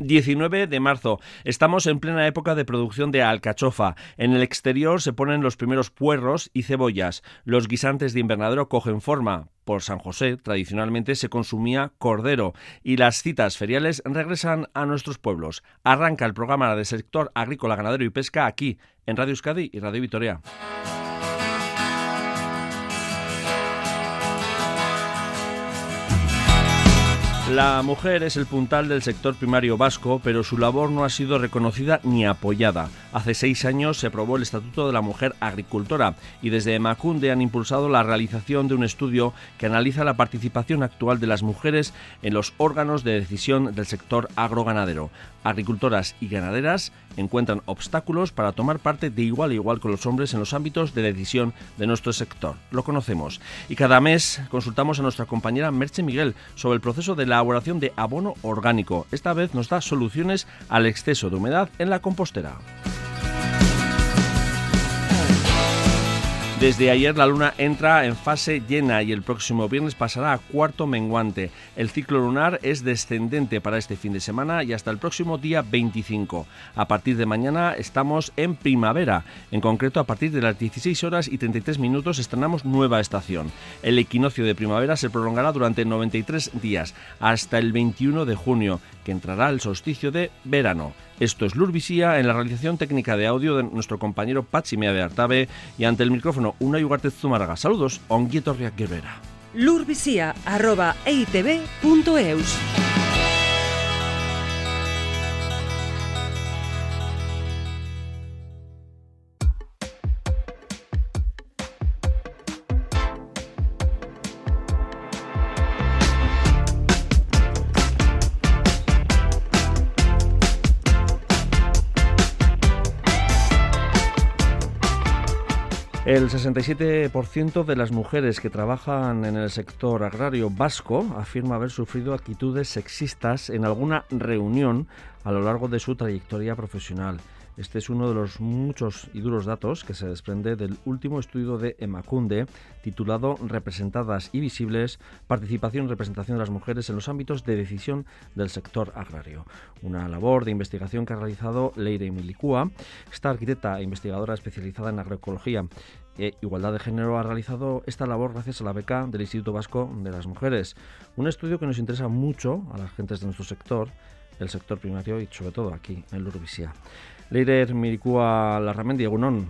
19 de marzo. Estamos en plena época de producción de alcachofa. En el exterior se ponen los primeros puerros y cebollas. Los guisantes de invernadero cogen forma. Por San José, tradicionalmente se consumía cordero y las citas feriales regresan a nuestros pueblos. Arranca el programa del sector agrícola, ganadero y pesca aquí, en Radio Euskadi y Radio Vitoria. La mujer es el puntal del sector primario vasco, pero su labor no ha sido reconocida ni apoyada. Hace seis años se aprobó el Estatuto de la Mujer Agricultora y desde Macunde han impulsado la realización de un estudio que analiza la participación actual de las mujeres en los órganos de decisión del sector agroganadero. Agricultoras y ganaderas encuentran obstáculos para tomar parte de igual a igual con los hombres en los ámbitos de decisión de nuestro sector. Lo conocemos. Y cada mes consultamos a nuestra compañera Merche Miguel sobre el proceso de elaboración de abono orgánico. Esta vez nos da soluciones al exceso de humedad en la compostera. Desde ayer la luna entra en fase llena y el próximo viernes pasará a cuarto menguante. El ciclo lunar es descendente para este fin de semana y hasta el próximo día 25. A partir de mañana estamos en primavera. En concreto, a partir de las 16 horas y 33 minutos estrenamos nueva estación. El equinoccio de primavera se prolongará durante 93 días hasta el 21 de junio, que entrará el solsticio de verano. Esto es Lurvisía en la realización técnica de audio de nuestro compañero Pachimea de Artabe y ante el micrófono una Ugarte Zumaraga. Saludos, Onguieto Guerrera. Lurvisía, El 67% de las mujeres que trabajan en el sector agrario vasco afirma haber sufrido actitudes sexistas en alguna reunión a lo largo de su trayectoria profesional. Este es uno de los muchos y duros datos que se desprende del último estudio de Emacunde titulado Representadas y visibles, participación y representación de las mujeres en los ámbitos de decisión del sector agrario. Una labor de investigación que ha realizado Leire Milicúa. Esta arquitecta e investigadora especializada en agroecología e igualdad de género ha realizado esta labor gracias a la beca del Instituto Vasco de las Mujeres. Un estudio que nos interesa mucho a las gentes de nuestro sector, el sector primario y sobre todo aquí en Lurvisia. Leire Milicúa Larramendi, Egunon.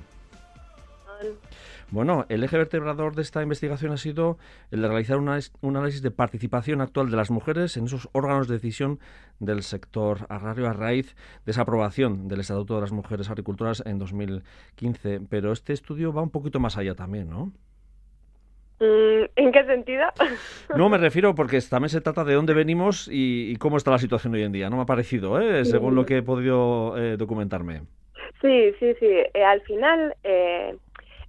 Bueno, el eje vertebrador de esta investigación ha sido el de realizar un análisis de participación actual de las mujeres en esos órganos de decisión del sector agrario a raíz de esa aprobación del Estatuto de las Mujeres Agricultoras en 2015. Pero este estudio va un poquito más allá también, ¿no? Mm, ¿En qué sentido? No, me refiero porque también se trata de dónde venimos y, cómo está la situación hoy en día. No me ha parecido, ¿eh? según lo que he podido eh, documentarme. Sí, sí, sí. Eh, al final, eh,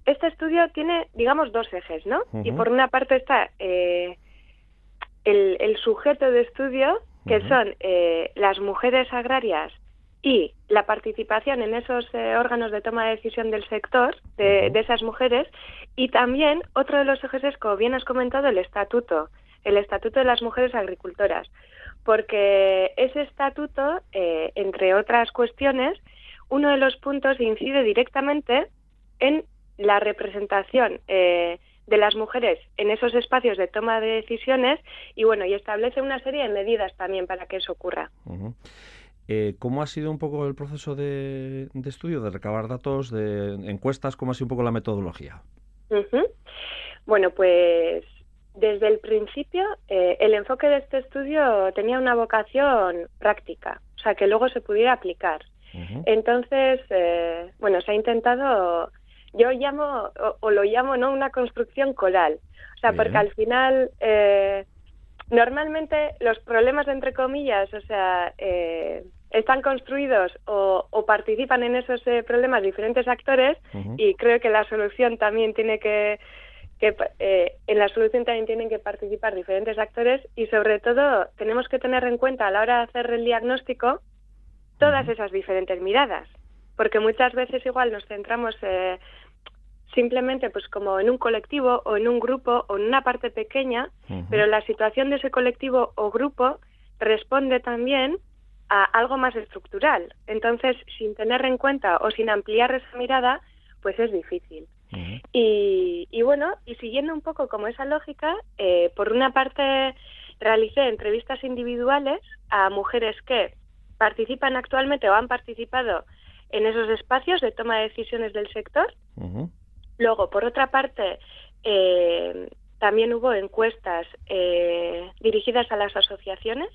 este estudio tiene, digamos, dos ejes, ¿no? Y por una parte está eh, el, sujeto de estudio, que son eh, las mujeres agrarias y la participación en esos eh, órganos de toma de decisión del sector de, de, esas mujeres. Y también otro de los ejes es, como bien has comentado, el estatuto, el estatuto de las mujeres agricultoras, porque ese estatuto, entre otras cuestiones, uno de los puntos incide directamente en la representación eh, de las mujeres en esos espacios de toma de decisiones y bueno y establece una serie de medidas también para que eso ocurra. Eh, ¿Cómo ha sido un poco el proceso de, estudio, de recabar datos, de encuestas? ¿Cómo ha sido un poco la metodología? Bueno, pues desde el principio eh, el enfoque de este estudio tenía una vocación práctica, o sea, que luego se pudiera aplicar. Entonces, bueno, se ha intentado yo llamo, o, lo llamo, ¿no? Una construcción coral. O sea, porque al final, eh, normalmente los problemas, entre comillas, o sea, eh, están construidos o, participan en esos eh, problemas diferentes actores y creo que la solución también tiene que, que en la solución también tienen que participar diferentes actores y sobre todo tenemos que tener en cuenta a la hora de hacer el diagnóstico todas esas diferentes miradas porque muchas veces igual nos centramos eh, simplemente pues como en un colectivo o en un grupo o en una parte pequeña, pero la situación de ese colectivo o grupo responde también a algo más estructural. Entonces, sin tener en cuenta o sin ampliar esa mirada, pues es difícil. y, y, bueno, y siguiendo un poco como esa lógica, eh, por una parte realicé entrevistas individuales a mujeres que participan actualmente o han participado en esos espacios de toma de decisiones del sector. Luego, por otra parte, eh, también hubo encuestas eh, dirigidas a las asociaciones,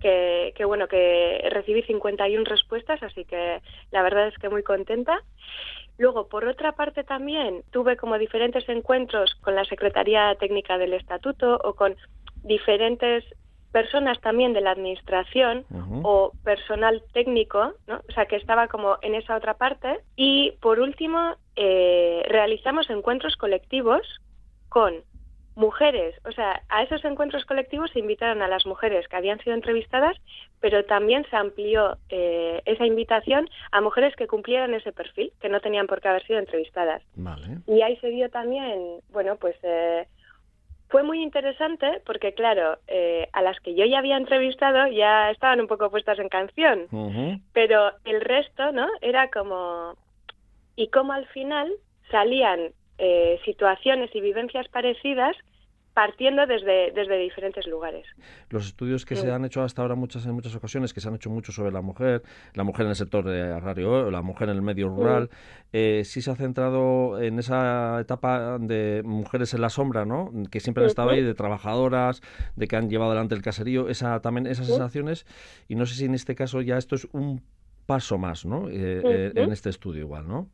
que, que, bueno, que recibí 51 respuestas, así que la verdad es que muy contenta. Luego, por otra parte, también tuve como diferentes encuentros con la Secretaría Técnica del Estatuto o con diferentes personas también de la administración o personal técnico, ¿no? o sea que estaba como en esa otra parte. Y por último, eh, realizamos encuentros colectivos con mujeres, o sea, a esos encuentros colectivos se invitaron a las mujeres que habían sido entrevistadas, pero también se amplió eh, esa invitación a mujeres que cumplieran ese perfil, que no tenían por qué haber sido entrevistadas. Y ahí se dio también, bueno, pues eh, fue muy interesante porque, claro, eh, a las que yo ya había entrevistado ya estaban un poco puestas en canción, pero el resto, ¿no? Era como... Y como al final salían eh, situaciones y vivencias parecidas partiendo desde, desde diferentes lugares. Los estudios que se han hecho hasta ahora muchas en muchas ocasiones, que se han hecho mucho sobre la mujer, la mujer en el sector agrario, la mujer en el medio rural, eh, sí se ha centrado en esa etapa de mujeres en la sombra, ¿no? Que siempre han estado ahí, de trabajadoras, de que han llevado adelante el caserío, esa también esas sensaciones. Y no sé si en este caso ya esto es un paso más, ¿no? Eh, eh, en este estudio igual, ¿no?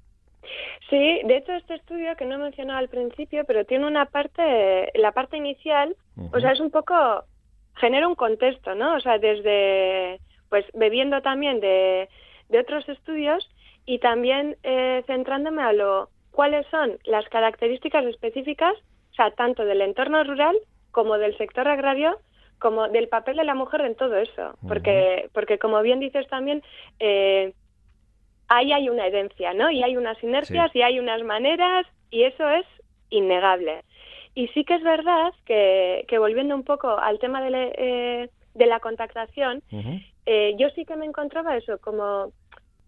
Sí, de hecho este estudio que no he mencionado al principio, pero tiene una parte, la parte inicial, o sea, es un poco, genera un contexto, ¿no? O sea, desde, pues bebiendo también de, de otros estudios y también eh, centrándome a lo, cuáles son las características específicas, o sea, tanto del entorno rural como del sector agrario, como del papel de la mujer en todo eso, porque, porque como bien dices también, eh, ahí hay una herencia, ¿no? Y hay unas inercias y hay unas maneras y eso es innegable. Y sí que es verdad que, que volviendo un poco al tema de, eh, de la contactación, eh, yo sí que me encontraba eso como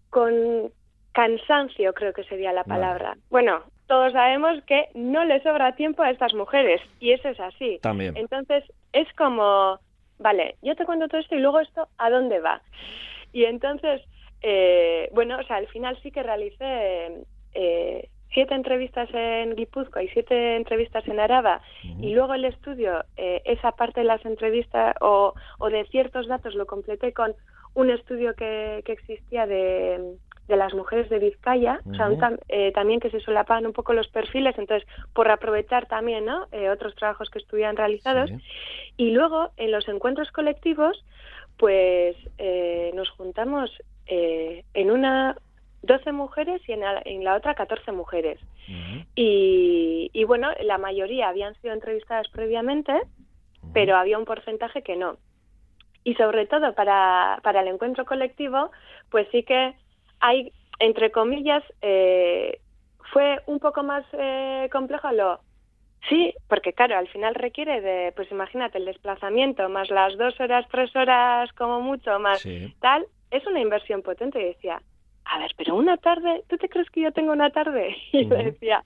con cansancio, creo que sería la palabra. Bueno, todos sabemos que no le sobra tiempo a estas mujeres y eso es así. También. Entonces es como, vale, yo te cuento todo esto y luego esto, ¿a dónde va? Y entonces eh, bueno, o sea, al final sí que realicé eh, siete entrevistas en Guipúzcoa y siete entrevistas en Araba y luego el estudio, eh, esa parte de las entrevistas o, o, de ciertos datos lo completé con un estudio que, que existía de, de las mujeres de Vizcaya, o sea, eh, también que se solapan un poco los perfiles, entonces por aprovechar también ¿no? Eh, otros trabajos que estuvieran realizados. Y luego en los encuentros colectivos, pues eh, nos juntamos eh, en una 12 mujeres y en la, otra 14 mujeres. y, y, bueno, la mayoría habían sido entrevistadas previamente, pero había un porcentaje que no. Y sobre todo para, para el encuentro colectivo, pues sí que hay, entre comillas, eh, fue un poco más eh, complejo lo... Sí, porque claro, al final requiere de, pues imagínate, el desplazamiento, más las dos horas, tres horas como mucho, más tal, es una inversión potente. Y decía, a ver, pero una tarde, ¿tú te crees que yo tengo una tarde? Y le decía,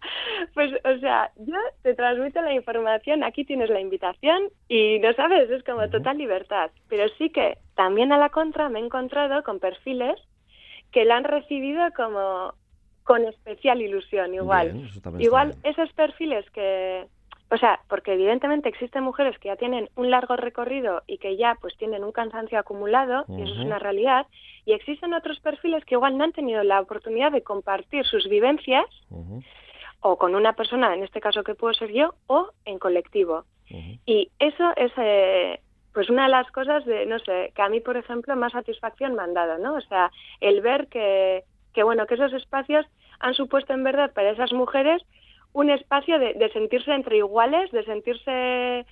pues, o sea, yo te transmito la información, aquí tienes la invitación y no sabes, es como total libertad. Pero sí que también a la contra me he encontrado con perfiles que la han recibido como con especial ilusión, igual. igual esos perfiles que, o sea, porque evidentemente existen mujeres que ya tienen un largo recorrido y que ya pues tienen un cansancio acumulado, y eso es una realidad, y existen otros perfiles que igual no han tenido la oportunidad de compartir sus vivencias, o con una persona, en este caso que puedo ser yo, o en colectivo. Y eso es eh, pues una de las cosas de, no sé, que a mí, por ejemplo, más satisfacción me han dado, ¿no? O sea, el ver que, que bueno, que esos espacios han supuesto en verdad para esas mujeres un espacio de, sentirse entre iguales, de sentirse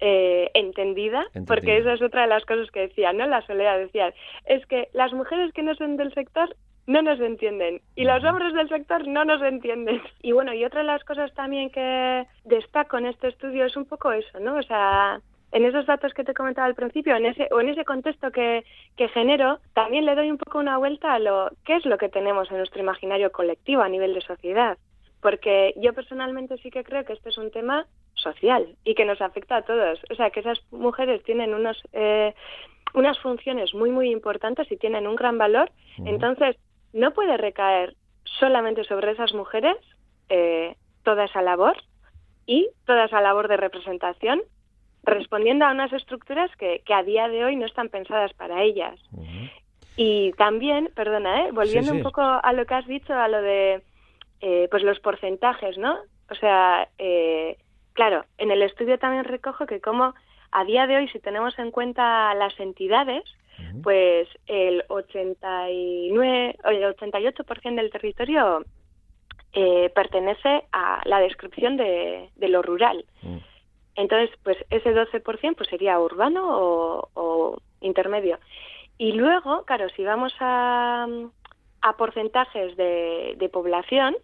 eh, entendida, porque esa es otra de las cosas que decía, ¿no? La soledad decía, es que las mujeres que no son del sector no nos entienden y los hombres del sector no nos entienden. Y bueno, y otra de las cosas también que destaco en este estudio es un poco eso, ¿no? O sea, en esos datos que te comentaba al principio, en ese, o en ese contexto que, que genero, también le doy un poco una vuelta a lo qué es lo que tenemos en nuestro imaginario colectivo a nivel de sociedad. Porque yo personalmente sí que creo que este es un tema social y que nos afecta a todos. O sea, que esas mujeres tienen unos, eh, unas funciones muy, muy importantes y tienen un gran valor. Entonces, no puede recaer solamente sobre esas mujeres eh, toda esa labor y toda esa labor de representación respondiendo a unas estructuras que, que a día de hoy no están pensadas para ellas. Y también, perdona, ¿eh? volviendo un poco a lo que has dicho, a lo de eh, pues los porcentajes, ¿no? O sea, eh, claro, en el estudio también recojo que como a día de hoy, si tenemos en cuenta las entidades, pues el 89, el 88% del territorio eh, pertenece a la descripción de, lo rural. Entonces, pues ese 12% pues sería urbano o, intermedio. Y luego, claro, si vamos a, a porcentajes de, población,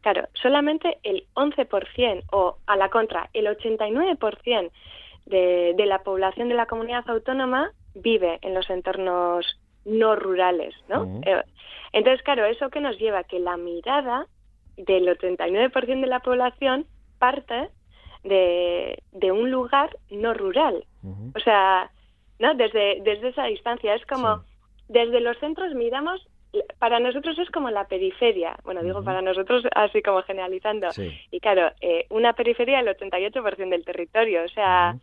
claro, solamente el 11% o a la contra, el 89% de, de la población de la comunidad autónoma vive en los entornos no rurales, ¿no? Eh, entonces, claro, eso que nos lleva que la mirada del 89% de la población parte de, de un lugar no rural. O sea, ¿no? Desde, desde esa distancia. Es como, desde los centros miramos, para nosotros es como la periferia. Bueno, digo para nosotros así como generalizando. Y claro, eh, una periferia del 88% del territorio. O sea,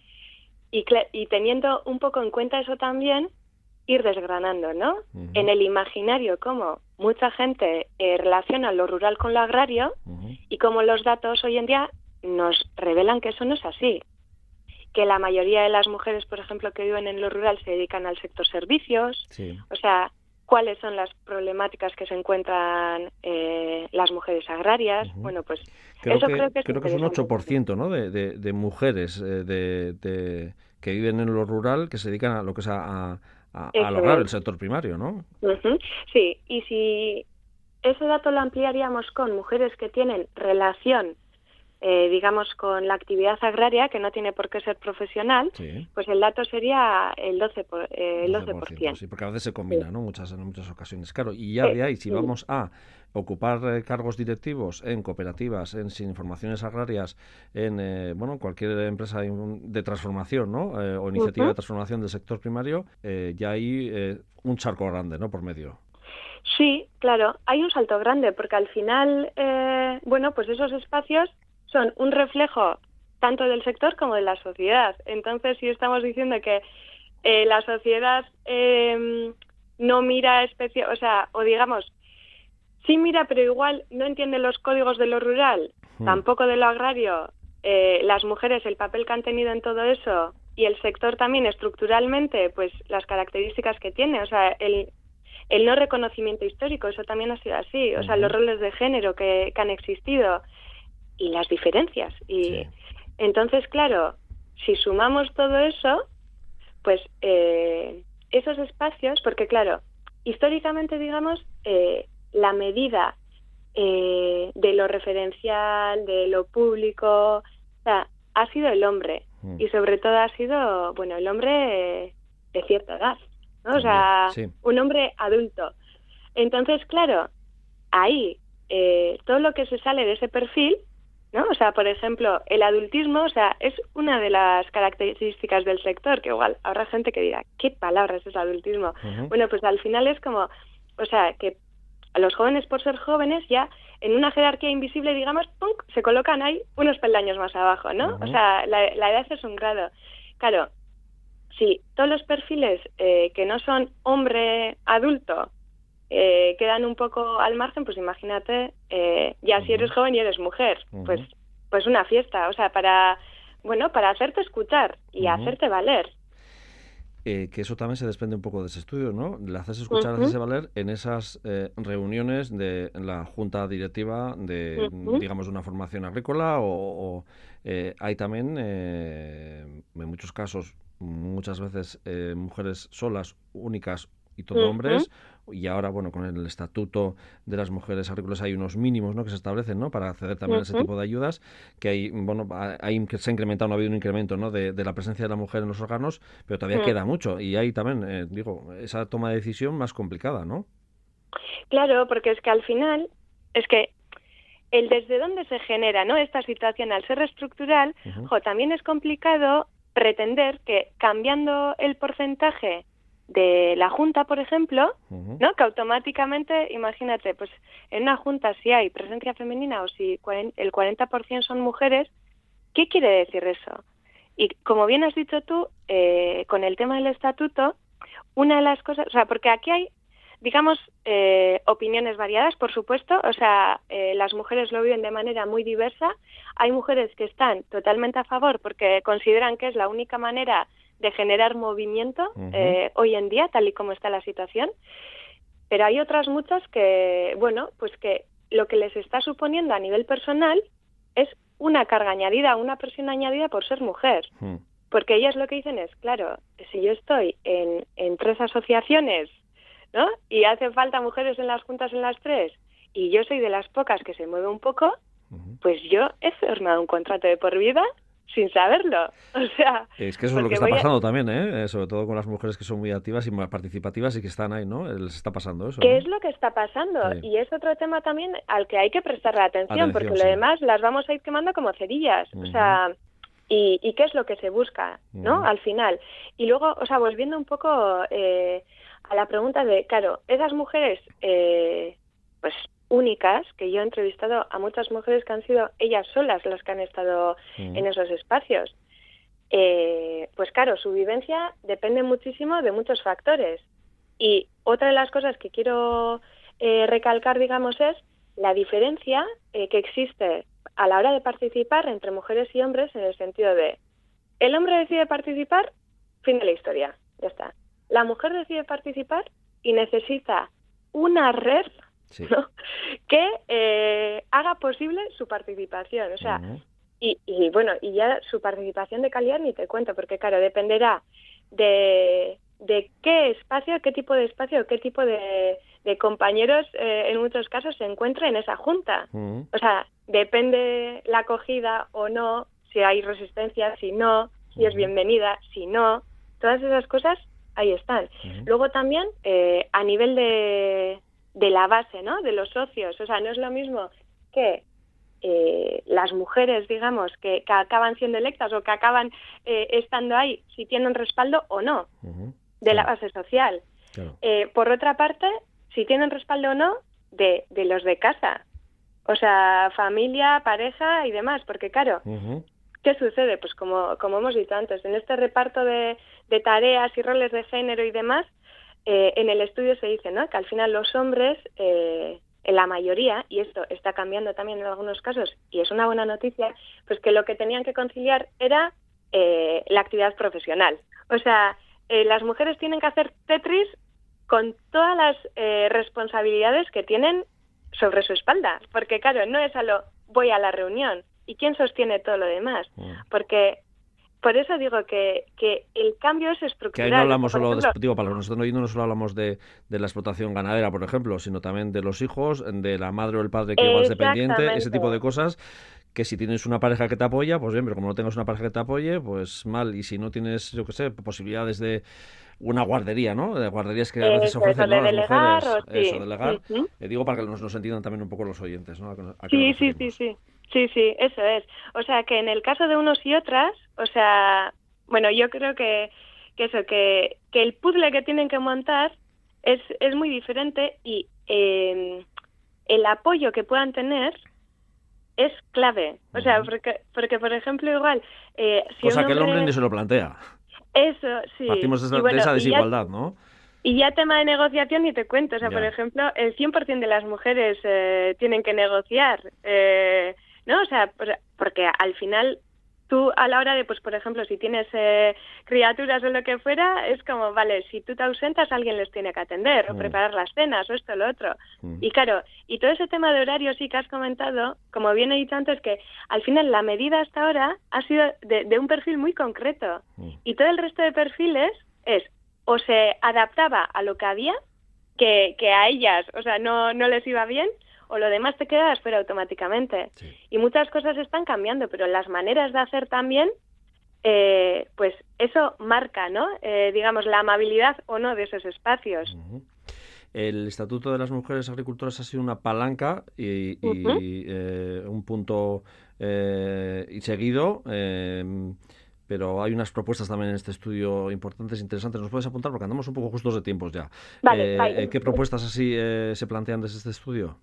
y, y teniendo un poco en cuenta eso también, ir desgranando, ¿no? En el imaginario, cómo mucha gente eh, relaciona lo rural con lo agrario y cómo los datos hoy en día nos revelan que eso no es así. Que la mayoría de las mujeres, por ejemplo, que viven en lo rural se dedican al sector servicios. O sea, cuáles son las problemáticas que se encuentran eh, las mujeres agrarias. Bueno, pues eso creo que es, creo que es un 8% ¿no? de, de, mujeres eh, de, que viven en lo rural que se dedican a lo que es a, a, lograr el sector primario, ¿no? Sí, y si ese dato lo ampliaríamos con mujeres que tienen relación eh, digamos, con la actividad agraria, que no tiene por qué ser profesional, pues el dato sería el 12%. Por, eh, el 12%, Sí, porque a veces se combina, ¿no? Muchas, en muchas ocasiones. Claro, y ya de ahí, si vamos a ocupar eh, cargos directivos en cooperativas, en sin informaciones agrarias, en, eh, bueno, cualquier empresa de transformación, ¿no? o iniciativa de transformación del sector primario, ya hay un charco grande, ¿no? Por medio. Sí, claro, hay un salto grande porque al final, bueno, pues esos espacios son un reflejo tanto del sector como de la sociedad. Entonces, si estamos diciendo que eh, la sociedad em, no mira especie, o sea, o digamos, sí mira, pero igual no entiende los códigos de lo rural, hmm. tampoco de lo agrario, eh, las mujeres, el papel que han tenido en todo eso y el sector también estructuralmente, pues las características que tiene, o sea, el, el no reconocimiento histórico, eso también ha sido así, o sea, los roles de género que, que han existido, y las diferencias. Y entonces, claro, si sumamos todo eso, pues eh, esos espacios, porque claro, históricamente, digamos, eh, la medida eh, de lo referencial, de lo público, o sea, ha sido el hombre. Mm. Y sobre todo ha sido, bueno, el hombre de cierta edad, ¿no? O sea, un hombre adulto. Entonces, claro, ahí todo lo que se sale de ese perfil ¿no? O sea, por ejemplo, el adultismo, o sea, es una de las características del sector, que igual habrá gente que dirá, ¿qué palabras es adultismo? Bueno, pues al final es como, o sea, que a los jóvenes por ser jóvenes ya en una jerarquía invisible, digamos, se colocan ahí unos peldaños más abajo, ¿no? O sea, la, edad es un grado. Claro, si todos los perfiles eh, que no son hombre adulto eh, quedan un poco al margen, pues imagínate, eh, ya si eres joven y eres mujer, pues, pues una fiesta, o sea, para, bueno, para hacerte escuchar y hacerte valer. Eh, que eso también se desprende un poco de ese estudio, ¿no? Le haces escuchar, haces valer en esas reuniones de la junta directiva de, digamos, de una formación agrícola o, hay también, en muchos casos, muchas veces mujeres solas, únicas y todo hombres, y ahora, bueno, con el Estatuto de las Mujeres Agrícolas hay unos mínimos ¿no? que se establecen ¿no? para acceder también a ese tipo de ayudas, que hay, bueno, hay, se ha incrementado, no ha habido un incremento ¿no? de, la presencia de la mujer en los órganos, pero todavía queda mucho. Y hay también, eh, digo, esa toma de decisión más complicada, ¿no? Claro, porque es que al final, es que el desde dónde se genera ¿no? esta situación al ser estructural, también es complicado pretender que cambiando el porcentaje de la Junta, por ejemplo, ¿no? que automáticamente, imagínate, pues en una Junta si hay presencia femenina o si el 40% son mujeres, ¿qué quiere decir eso? Y como bien has dicho tú, eh, con el tema del estatuto, una de las cosas, o sea, porque aquí hay digamos, eh, opiniones variadas, por supuesto. O sea, eh, las mujeres lo viven de manera muy diversa. Hay mujeres que están totalmente a favor porque consideran que es la única manera de generar movimiento eh, hoy en día, tal y como está la situación. Pero hay otras muchas que, bueno, pues que lo que les está suponiendo a nivel personal es una carga añadida, una presión añadida por ser mujer. Porque ellas lo que dicen es, claro, si yo estoy en, en tres asociaciones ¿no? Y hace falta mujeres en las juntas en las tres, y yo soy de las pocas que se mueve un poco, pues yo he firmado un contrato de por vida sin saberlo. O sea, es que eso es lo que está pasando también, ¿eh? sobre todo con las mujeres que son muy activas y participativas y que están ahí, ¿no? Les está pasando eso. ¿Qué es lo que está pasando? Y es otro tema también al que hay que prestarle atención, porque lo demás las vamos a ir quemando como cerillas. O sea, y, y, qué es lo que se busca, ¿no? Al final. Y luego, o sea, volviendo un poco eh, a la pregunta de, claro, esas mujeres, eh, pues únicas, que yo he entrevistado a muchas mujeres que han sido ellas solas las que han estado en esos espacios. Eh, pues claro, su vivencia depende muchísimo de muchos factores. Y otra de las cosas que quiero eh, recalcar, digamos, es la diferencia que existe a la hora de participar entre mujeres y hombres en el sentido de el hombre decide participar, fin de la historia, ya está la mujer decide participar y necesita una red que eh, haga posible su participación. O sea, y, bueno, y ya su participación de calidad ni te cuento, porque claro, dependerá de, de qué espacio, qué tipo de espacio, qué tipo de, compañeros eh, en muchos casos se encuentra en esa junta. O sea, depende la acogida o no, si hay resistencia, si no, si es bienvenida, si no. Todas esas cosas ahí están. Luego también eh, a nivel de, de la base, ¿no? De los socios, o sea, no es lo mismo que eh, las mujeres, digamos, que, acaban siendo electas o que acaban eh, estando ahí, si tienen respaldo o no de la base social. por otra parte, si tienen respaldo o no de, de los de casa, o sea, familia, pareja y demás, porque claro, ¿Qué sucede? Pues como, como hemos dicho antes, en este reparto de, tareas y roles de género y demás, eh, en el estudio se dice ¿no? que al final los hombres, eh, en la mayoría, y esto está cambiando también en algunos casos, y es una buena noticia, pues que lo que tenían que conciliar era eh, la actividad profesional. O sea, las mujeres tienen que hacer Tetris con todas las responsabilidades que tienen sobre su espalda, porque claro, no es a lo voy a la reunión, ¿Y quién sostiene todo lo demás? Mm. Porque por eso digo que, que el cambio es estructural. Que ahí no hablamos solo, de, digo, para están oyendo, no solo hablamos de, de, la explotación ganadera, por ejemplo, sino también de los hijos, de la madre o el padre que igual es dependiente, ese tipo de cosas que si tienes una pareja que te apoya, pues bien, pero como no tengas una pareja que te apoye, pues mal. Y si no tienes, yo qué sé, posibilidades de una guardería, ¿no? De guarderías que a veces ofrecen ¿no? las mujeres. Eso, delegar. Eh, digo para que nos, nos, entiendan también un poco los oyentes, ¿no? sí, sí, sí, sí. Sí, sí, eso es. O sea, que en el caso de unos y otras, o sea, bueno, yo creo que, que eso, que, que el puzzle que tienen que montar es, es muy diferente y eh, el apoyo que puedan tener es clave. O sea, porque, porque por ejemplo, igual... Eh, si Cosa que el hombre ni se lo plantea. Eso, sí. Partimos de esa, desigualdad, ¿no? Y ya tema de negociación ni te cuento. O sea, por ejemplo, el 100% de las mujeres eh, tienen que negociar. Eh, ¿no? O sea, porque al final tú a la hora de, pues por ejemplo, si tienes eh, criaturas o lo que fuera, es como, vale, si tú te ausentas, alguien les tiene que atender, o mm. preparar las cenas, o esto, o lo otro. Mm. Y claro, y todo ese tema de horarios sí que has comentado, como bien he dicho antes, que al final la medida hasta ahora ha sido de, un perfil muy concreto. Mm. Y todo el resto de perfiles es, o se adaptaba a lo que había, que, que a ellas, o sea, no, no les iba bien, o lo demás te queda a espera automáticamente. Y muchas cosas están cambiando, pero las maneras de hacer también, eh, pues eso marca, ¿no? Eh, digamos, la amabilidad o no de esos espacios. El Estatuto de las Mujeres Agricultoras ha sido una palanca y, eh, un punto y seguido pero hay unas propuestas también en este estudio importantes, interesantes. ¿Nos puedes apuntar? Porque andamos un poco justos de tiempos ya. ¿Qué propuestas así se plantean desde este estudio?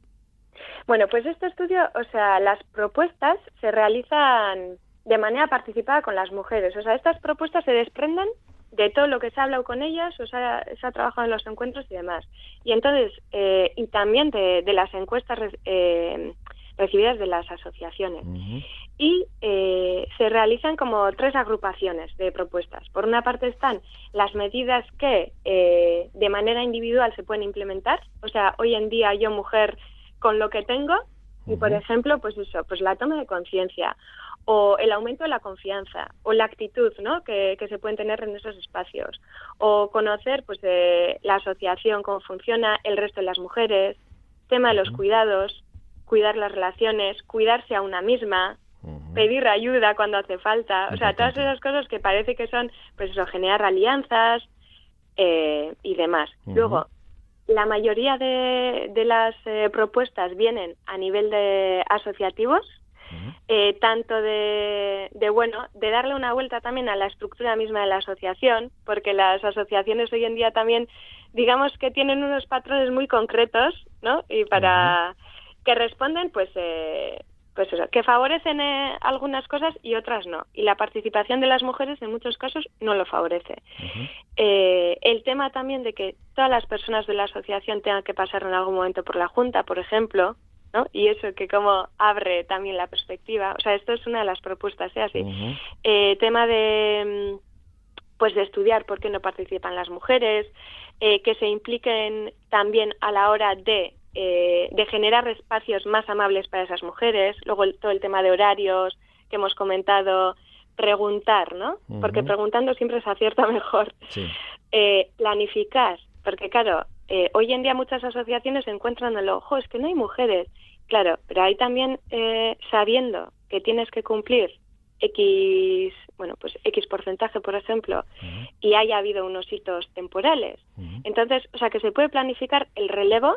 Bueno, pues este estudio, o sea, las propuestas se realizan de manera participada con las mujeres. O sea, estas propuestas se desprenden de todo lo que se ha hablado con ellas, o sea, se ha trabajado en los encuentros y demás. Y entonces, eh, y también de, las encuestas eh, recibidas de las asociaciones. Y eh, se realizan como tres agrupaciones de propuestas. Por una parte están las medidas que de manera individual se pueden implementar. O sea, hoy en día yo, mujer, con lo que tengo y, por ejemplo, pues eso, pues la toma de conciencia o el aumento de la confianza o la actitud ¿no? que, se pueden tener en esos espacios o conocer pues la asociación, cómo funciona el resto de las mujeres, tema de los cuidados, cuidar las relaciones, cuidarse a una misma, pedir ayuda cuando hace falta, o sea, todas esas cosas que parece que son, pues eso, generar alianzas eh, y demás. Luego, la mayoría de, las eh, propuestas vienen a nivel de asociativos, eh, tanto de, bueno, de darle una vuelta también a la estructura misma de la asociación, porque las asociaciones hoy en día también, digamos que tienen unos patrones muy concretos, ¿no? Y para que responden, pues, eh, pues eso, que favorecen eh, algunas cosas y otras no. Y la participación de las mujeres en muchos casos no lo favorece. Eh, el tema también de que todas las personas de la asociación tengan que pasar en algún momento por la Junta, por ejemplo, ¿no? Y eso que como abre también la perspectiva. O sea, esto es una de las propuestas, ¿eh? Así. Eh, tema de pues de estudiar por qué no participan las mujeres, que se impliquen también a la hora de eh, de generar espacios más amables para esas mujeres, luego todo el tema de horarios que hemos comentado, preguntar, ¿no? Porque preguntando siempre se acierta mejor. Eh, planificar, porque claro, eh, hoy en día muchas asociaciones se encuentran en el ojo, es que no hay mujeres. Claro, pero hay también sabiendo que tienes que cumplir X, bueno, pues X porcentaje, por ejemplo, y haya habido unos hitos temporales. Entonces, o sea, que se puede planificar el relevo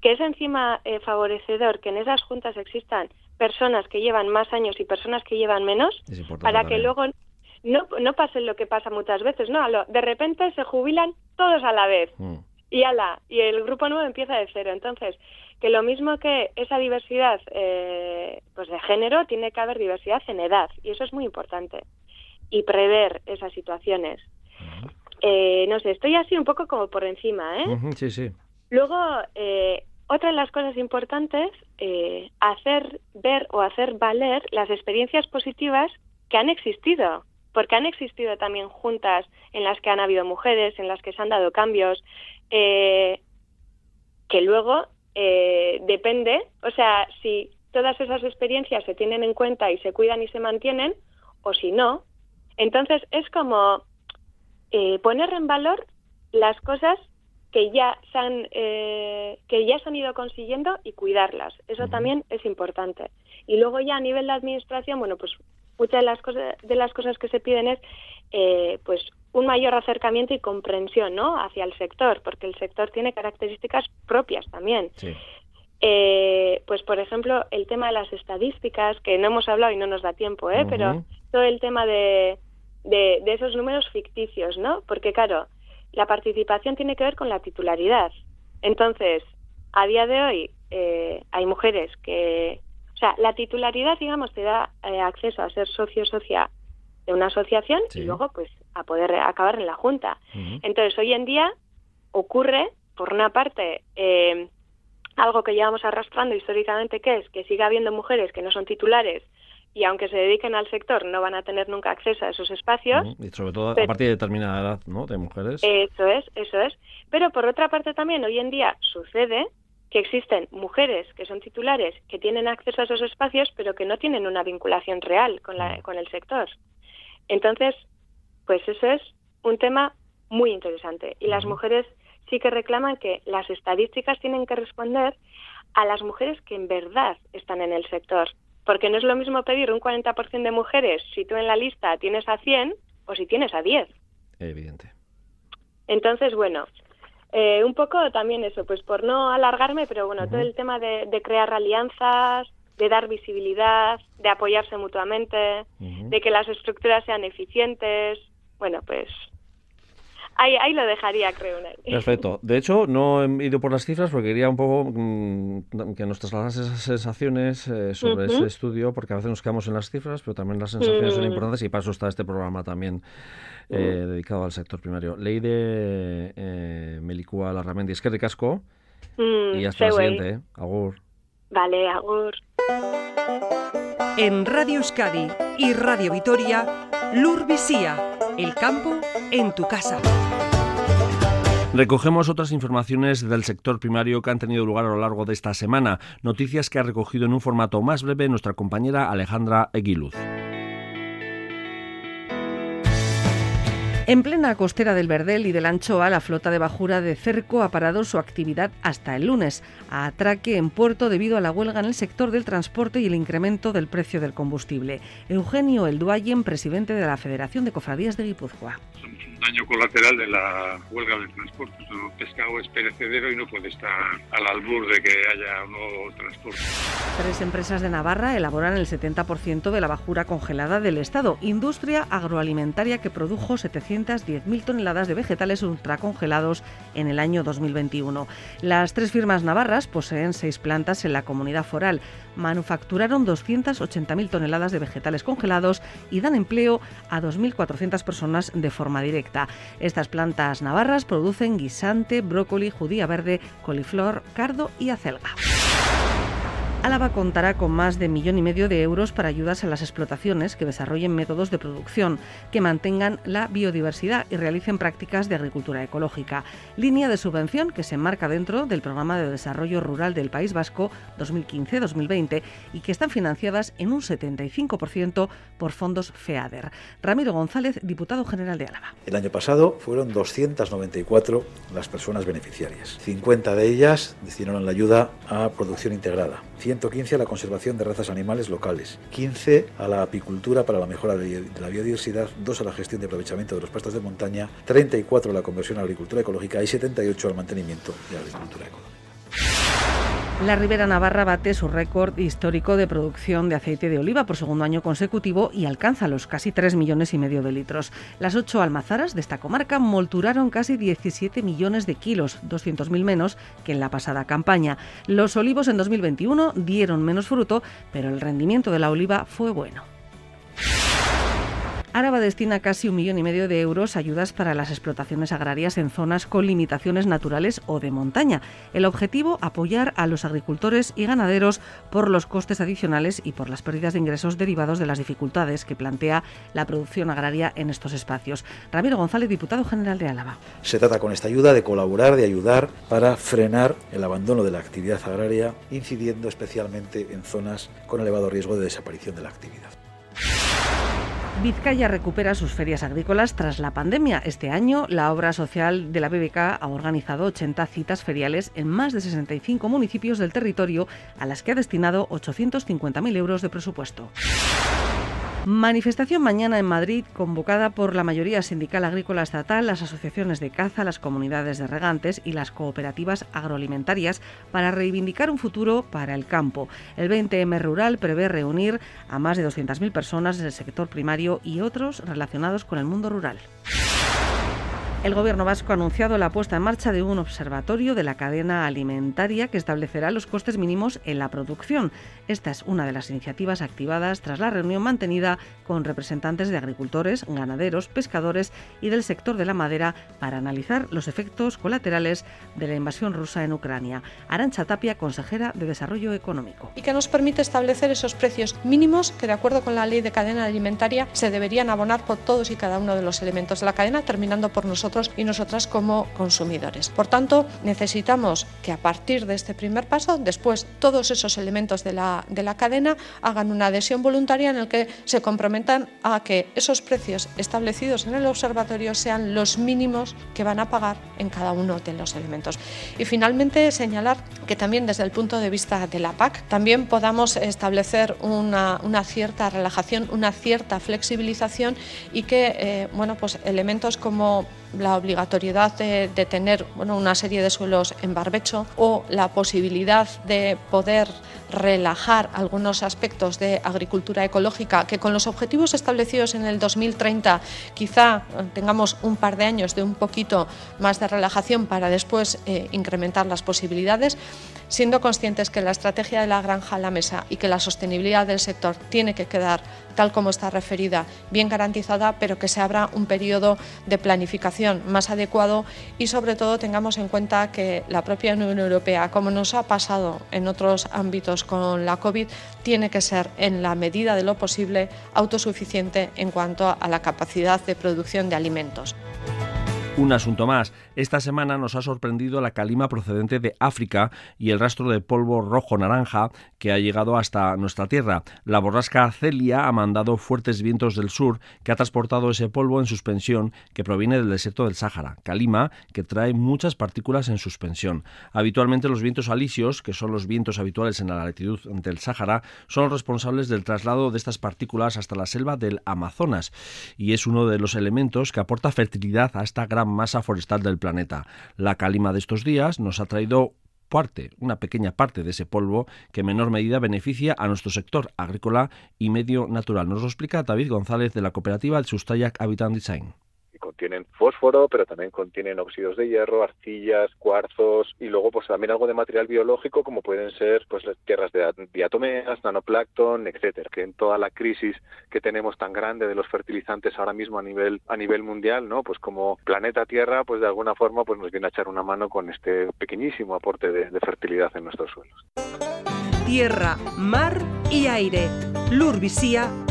que es encima eh, favorecedor que en esas juntas existan personas que llevan más años y personas que llevan menos, para que luego no, no pase lo que pasa muchas veces, ¿no? De repente se jubilan todos a la vez. Mm. Y ala, y el grupo nuevo empieza de cero. Entonces, que lo mismo que esa diversidad eh, pues de género, tiene que haber diversidad en edad. Y eso es muy importante. Y prever esas situaciones. Eh, no sé, estoy así un poco como por encima, ¿eh? Sí, sí. Luego, eh, otra de las cosas importantes, eh, hacer ver o hacer valer las experiencias positivas que han existido, porque han existido también juntas en las que han habido mujeres, en las que se han dado cambios, eh, que luego depende, o sea, si todas esas experiencias se tienen en cuenta y se cuidan y se mantienen, o si no. Entonces es como poner en valor las cosas que ya se han, eh, que ya se han ido consiguiendo y cuidarlas. Eso también es importante. Y luego ya a nivel de administración, bueno, pues muchas de las cosas, de las cosas que se piden es eh, pues un mayor acercamiento y comprensión ¿no? hacia el sector, porque el sector tiene características propias también. Eh, pues por ejemplo el tema de las estadísticas que no hemos hablado y no nos da tiempo ¿eh? pero todo el tema de, de, de, esos números ficticios no porque claro la participación tiene que ver con la titularidad. Entonces, a día de hoy eh, hay mujeres que, o sea, la titularidad, digamos, te da eh, acceso a ser socio socia de una asociación y luego, pues, a poder acabar en la junta. Entonces, hoy en día ocurre, por una parte, eh, algo que llevamos arrastrando históricamente, que es que siga habiendo mujeres que no son titulares y aunque se dediquen al sector no van a tener nunca acceso a esos espacios. Y sobre todo a partir de determinada edad, ¿no? De mujeres. Eso es, eso es. Pero por otra parte también hoy en día sucede que existen mujeres que son titulares que tienen acceso a esos espacios pero que no tienen una vinculación real con, la, con el sector. Entonces, pues eso es un tema muy interesante y las mujeres sí que reclaman que las estadísticas tienen que responder a las mujeres que en verdad están en el sector. Porque no es lo mismo pedir un 40% de mujeres si tú en la lista tienes a 100 o si tienes a 10. Evidente. Entonces, bueno, eh, un poco también eso, pues por no alargarme, pero bueno, todo el tema de, crear alianzas, de dar visibilidad, de apoyarse mutuamente, de que las estructuras sean eficientes, bueno, pues Ahí, lo dejaría, creo. Perfecto. De hecho, no he ido por las cifras porque quería un poco mm, que nos trasladas esas sensaciones eh, sobre ese estudio, porque a veces nos quedamos en las cifras, pero también las sensaciones son mm. importantes y para eso está este programa también eh, mm. dedicado al sector primario. Ley de eh, Melicua Larramendi. Es que ricasco. y hasta la siguiente. ¿eh? Agur. Vale, agur. En Radio Euskadi y Radio Vitoria, Lur el campo en tu casa. Recogemos otras informaciones del sector primario que han tenido lugar a lo largo de esta semana, noticias que ha recogido en un formato más breve nuestra compañera Alejandra Eguiluz. En plena costera del Verdel y del Anchoa, la flota de bajura de Cerco ha parado su actividad hasta el lunes, a atraque en puerto debido a la huelga en el sector del transporte y el incremento del precio del combustible. Eugenio Elduayen, presidente de la Federación de Cofradías de Guipúzcoa daño colateral de la huelga del transporte. El pescado es perecedero y no puede estar al albur de que haya un nuevo transporte. Tres empresas de Navarra elaboran el 70% de la bajura congelada del Estado. Industria agroalimentaria que produjo 710.000 toneladas de vegetales ultracongelados en el año 2021. Las tres firmas navarras poseen seis plantas en la comunidad foral manufacturaron 280.000 toneladas de vegetales congelados y dan empleo a 2.400 personas de forma directa. Estas plantas navarras producen guisante, brócoli, judía verde, coliflor, cardo y acelga. Álava contará con más de millón y medio de euros para ayudas a las explotaciones que desarrollen métodos de producción que mantengan la biodiversidad y realicen prácticas de agricultura ecológica. Línea de subvención que se enmarca dentro del Programa de Desarrollo Rural del País Vasco 2015-2020 y que están financiadas en un 75% por fondos FEADER. Ramiro González, diputado general de Álava. El año pasado fueron 294 las personas beneficiarias. 50 de ellas destinaron la ayuda a producción integrada. 115 a la conservación de razas animales locales, 15 a la apicultura para la mejora de la biodiversidad, 2 a la gestión de aprovechamiento de los pastos de montaña, 34 a la conversión a la agricultura ecológica y 78 al mantenimiento de la agricultura ecológica. La Ribera Navarra bate su récord histórico de producción de aceite de oliva por segundo año consecutivo y alcanza los casi 3 millones y medio de litros. Las ocho almazaras de esta comarca molturaron casi 17 millones de kilos, 200.000 menos que en la pasada campaña. Los olivos en 2021 dieron menos fruto, pero el rendimiento de la oliva fue bueno. Áraba destina casi un millón y medio de euros a ayudas para las explotaciones agrarias en zonas con limitaciones naturales o de montaña. El objetivo, apoyar a los agricultores y ganaderos por los costes adicionales y por las pérdidas de ingresos derivados de las dificultades que plantea la producción agraria en estos espacios. Ramiro González, diputado general de Álava. Se trata con esta ayuda de colaborar, de ayudar para frenar el abandono de la actividad agraria, incidiendo especialmente en zonas con elevado riesgo de desaparición de la actividad. Vizcaya recupera sus ferias agrícolas tras la pandemia. Este año, la obra social de la BBK ha organizado 80 citas feriales en más de 65 municipios del territorio, a las que ha destinado 850.000 euros de presupuesto. Manifestación mañana en Madrid convocada por la mayoría sindical agrícola estatal, las asociaciones de caza, las comunidades de regantes y las cooperativas agroalimentarias para reivindicar un futuro para el campo. El 20M Rural prevé reunir a más de 200.000 personas del sector primario y otros relacionados con el mundo rural. El Gobierno vasco ha anunciado la puesta en marcha de un observatorio de la cadena alimentaria que establecerá los costes mínimos en la producción. Esta es una de las iniciativas activadas tras la reunión mantenida con representantes de agricultores, ganaderos, pescadores y del sector de la madera para analizar los efectos colaterales de la invasión rusa en Ucrania. Arancha Tapia, consejera de Desarrollo Económico. Y que nos permite establecer esos precios mínimos que, de acuerdo con la ley de cadena alimentaria, se deberían abonar por todos y cada uno de los elementos de la cadena, terminando por nosotros y nosotras como consumidores. Por tanto, necesitamos que a partir de este primer paso, después todos esos elementos de la, de la cadena hagan una adhesión voluntaria en el que se comprometan a que esos precios establecidos en el observatorio sean los mínimos que van a pagar en cada uno de los elementos. Y finalmente señalar que también desde el punto de vista de la PAC también podamos establecer una, una cierta relajación, una cierta flexibilización y que eh, bueno, pues elementos como la obligatoriedad de, tener bueno, una serie de suelos en barbecho o la posibilidad de poder relajar algunos aspectos de agricultura ecológica que con los objetivos establecidos en el 2030 quizá eh, tengamos un par de años de un poquito más de relajación para después eh, incrementar las posibilidades, siendo conscientes que la estrategia de la granja a la mesa y que la sostenibilidad del sector tiene que quedar tal como está referida, bien garantizada, pero que se abra un periodo de planificación más adecuado y sobre todo tengamos en cuenta que la propia Unión Europea, como nos ha pasado en otros ámbitos con la COVID, tiene que ser en la medida de lo posible autosuficiente en cuanto a la capacidad de producción de alimentos. Un asunto más. Esta semana nos ha sorprendido la calima procedente de África y el rastro de polvo rojo-naranja que ha llegado hasta nuestra tierra. La borrasca Celia ha mandado fuertes vientos del sur que ha transportado ese polvo en suspensión que proviene del desierto del Sáhara. Calima que trae muchas partículas en suspensión. Habitualmente los vientos alisios, que son los vientos habituales en la latitud del Sáhara, son responsables del traslado de estas partículas hasta la selva del Amazonas y es uno de los elementos que aporta fertilidad a esta gran masa forestal del planeta. La calima de estos días nos ha traído parte, una pequeña parte de ese polvo que en menor medida beneficia a nuestro sector agrícola y medio natural. Nos lo explica David González de la cooperativa El Sustayak Habitat Design contienen fósforo, pero también contienen óxidos de hierro, arcillas, cuarzos y luego pues también algo de material biológico como pueden ser pues las tierras de diatomeas, nanoplancton, etcétera, que en toda la crisis que tenemos tan grande de los fertilizantes ahora mismo a nivel a nivel mundial, ¿no? Pues como planeta Tierra, pues de alguna forma pues nos viene a echar una mano con este pequeñísimo aporte de, fertilidad en nuestros suelos. Tierra, mar y aire. Lur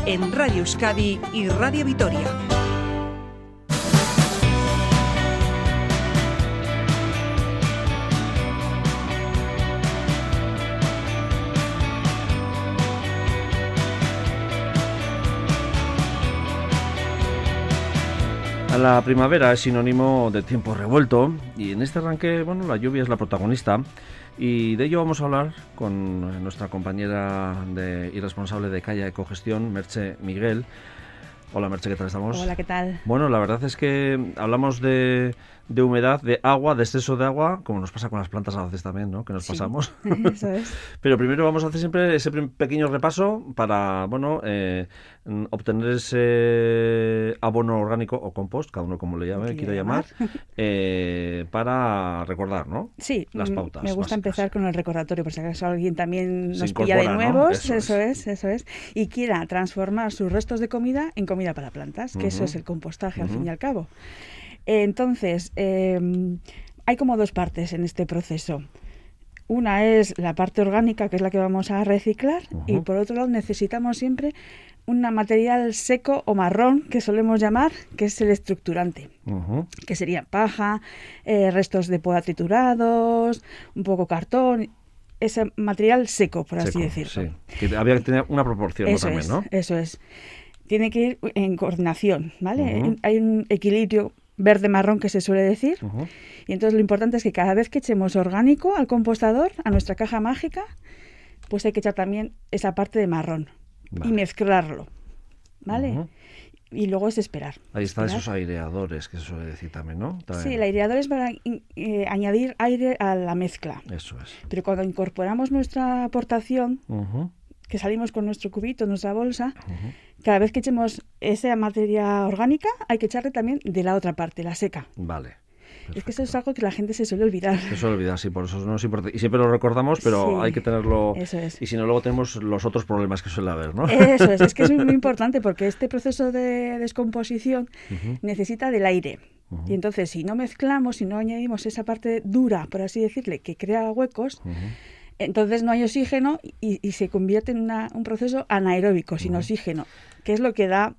en Radio Euskadi y Radio Vitoria. La primavera es sinónimo de tiempo revuelto y en este arranque, bueno, la lluvia es la protagonista y de ello vamos a hablar con nuestra compañera de, y responsable de Calla Ecogestión, Merche Miguel. Hola Merche, ¿qué tal estamos? Hola, ¿qué tal? Bueno, la verdad es que hablamos de de humedad, de agua, de exceso de agua, como nos pasa con las plantas a veces también, ¿no? Que nos pasamos. Eso es. Pero primero vamos a hacer siempre ese pequeño repaso para, bueno, eh, obtener ese abono orgánico o compost, cada uno como le llame, quiera llamar, eh, para recordar, ¿no? Sí. Las pautas. Me gusta empezar con el recordatorio, por si acaso alguien también nos pilla de nuevos, eso, es. eso es, y quiera transformar sus restos de comida en comida para plantas, que eso es el compostaje al fin y al cabo. Entonces, em, hay como dos partes en este proceso. Una es la parte orgánica, que es la que vamos a reciclar, y por otro lado necesitamos siempre un material seco o marrón, que solemos llamar, que es el estructurante, que sería paja, eh, restos de poda triturados, un poco cartón, ese material seco, por así decirlo. Sí. Que había que tener una proporción eso también, es, ¿no? Eso es. Tiene que ir en coordinación, ¿vale? Hay un equilibrio verde-marrón que se suele decir. Y entonces lo importante es que cada vez que echemos orgánico al compostador, a nuestra caja mágica, pues hay que echar también esa parte de marrón y mezclarlo. ¿Vale? Y luego es esperar. Ahí están esos aireadores que se suele decir también, ¿no? Sí, el aireador es para eh, añadir aire a la mezcla. Eso es. Pero cuando incorporamos nuestra aportación, que salimos con nuestro cubito, nuestra bolsa, cada vez que echemos esa materia orgánica, hay que echarle también de la otra parte, la seca. Vale. Es que eso es algo que la gente se suele olvidar. Se suele olvidar, sí, por eso no es importante. Y siempre lo recordamos, pero hay que tenerlo. Eso es. Y si no, luego tenemos los otros problemas que suele haber, ¿no? Eso es, es que es muy importante porque este proceso de descomposición necesita del aire. Y entonces, si no mezclamos, si no añadimos esa parte dura, por así decirle, que crea huecos, entonces no hay oxígeno y, se convierte en un proceso anaeróbico, sin oxígeno, que es lo que da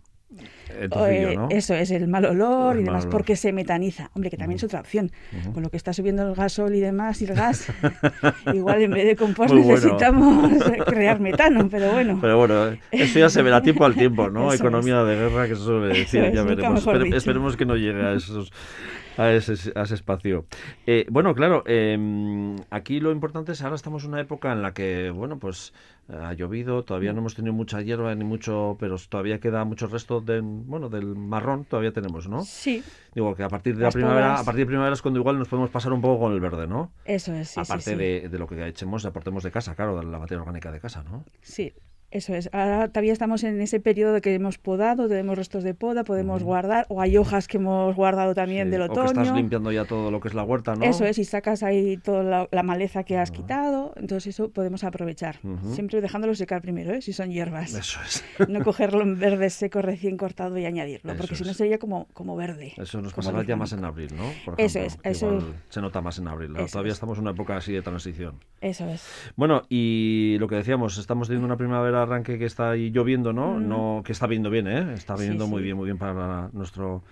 Eh, eso es, el mal olor y demás, porque se metaniza. Hombre, que también es otra opción. Con lo que está subiendo el gasol y demás, y el gas, igual en vez de compost necesitamos crear metano, pero bueno. Pero bueno, eso ya se verá tiempo al tiempo, ¿no? Economía de guerra, que se suele decir, ya veremos. esperemos que no llegue a esos a ese, ese espacio. Eh, bueno, claro, em, aquí lo importante es ahora estamos en una época en la que, bueno, pues eh, ha llovido, todavía no hemos tenido mucha hierba ni mucho, pero todavía queda mucho resto de, bueno, del marrón, todavía tenemos, ¿no? Sí. Digo que a partir de la primavera, a partir de primavera es cuando igual nos podemos pasar un poco con el verde, ¿no? Eso es, sí, Aparte De, de, lo que echemos, aportemos de casa, claro, de la materia orgánica de casa, ¿no? Sí, eso es. Ahora todavía estamos en ese periodo de que hemos podado, tenemos restos de poda, podemos guardar, o hay hojas que hemos guardado también del otoño. O que estás limpiando ya todo lo que es la huerta, ¿no? Eso es, y sacas ahí toda la, maleza que has quitado, entonces eso podemos aprovechar. Siempre dejándolo secar primero, ¿eh? si son hierbas. Eso es. no cogerlo en verde seco recién cortado y añadirlo, porque si no sería como, como verde. Eso nos pasará ya más en abril, ¿no? eso es. Eso se nota más en abril. Todavía estamos en una época así de transición. Eso es. Bueno, y lo que decíamos, estamos teniendo una primavera arranque que está ahí lloviendo, ¿no? no que está viendo bien, ¿eh? Está viendo muy bien, muy bien para nuestro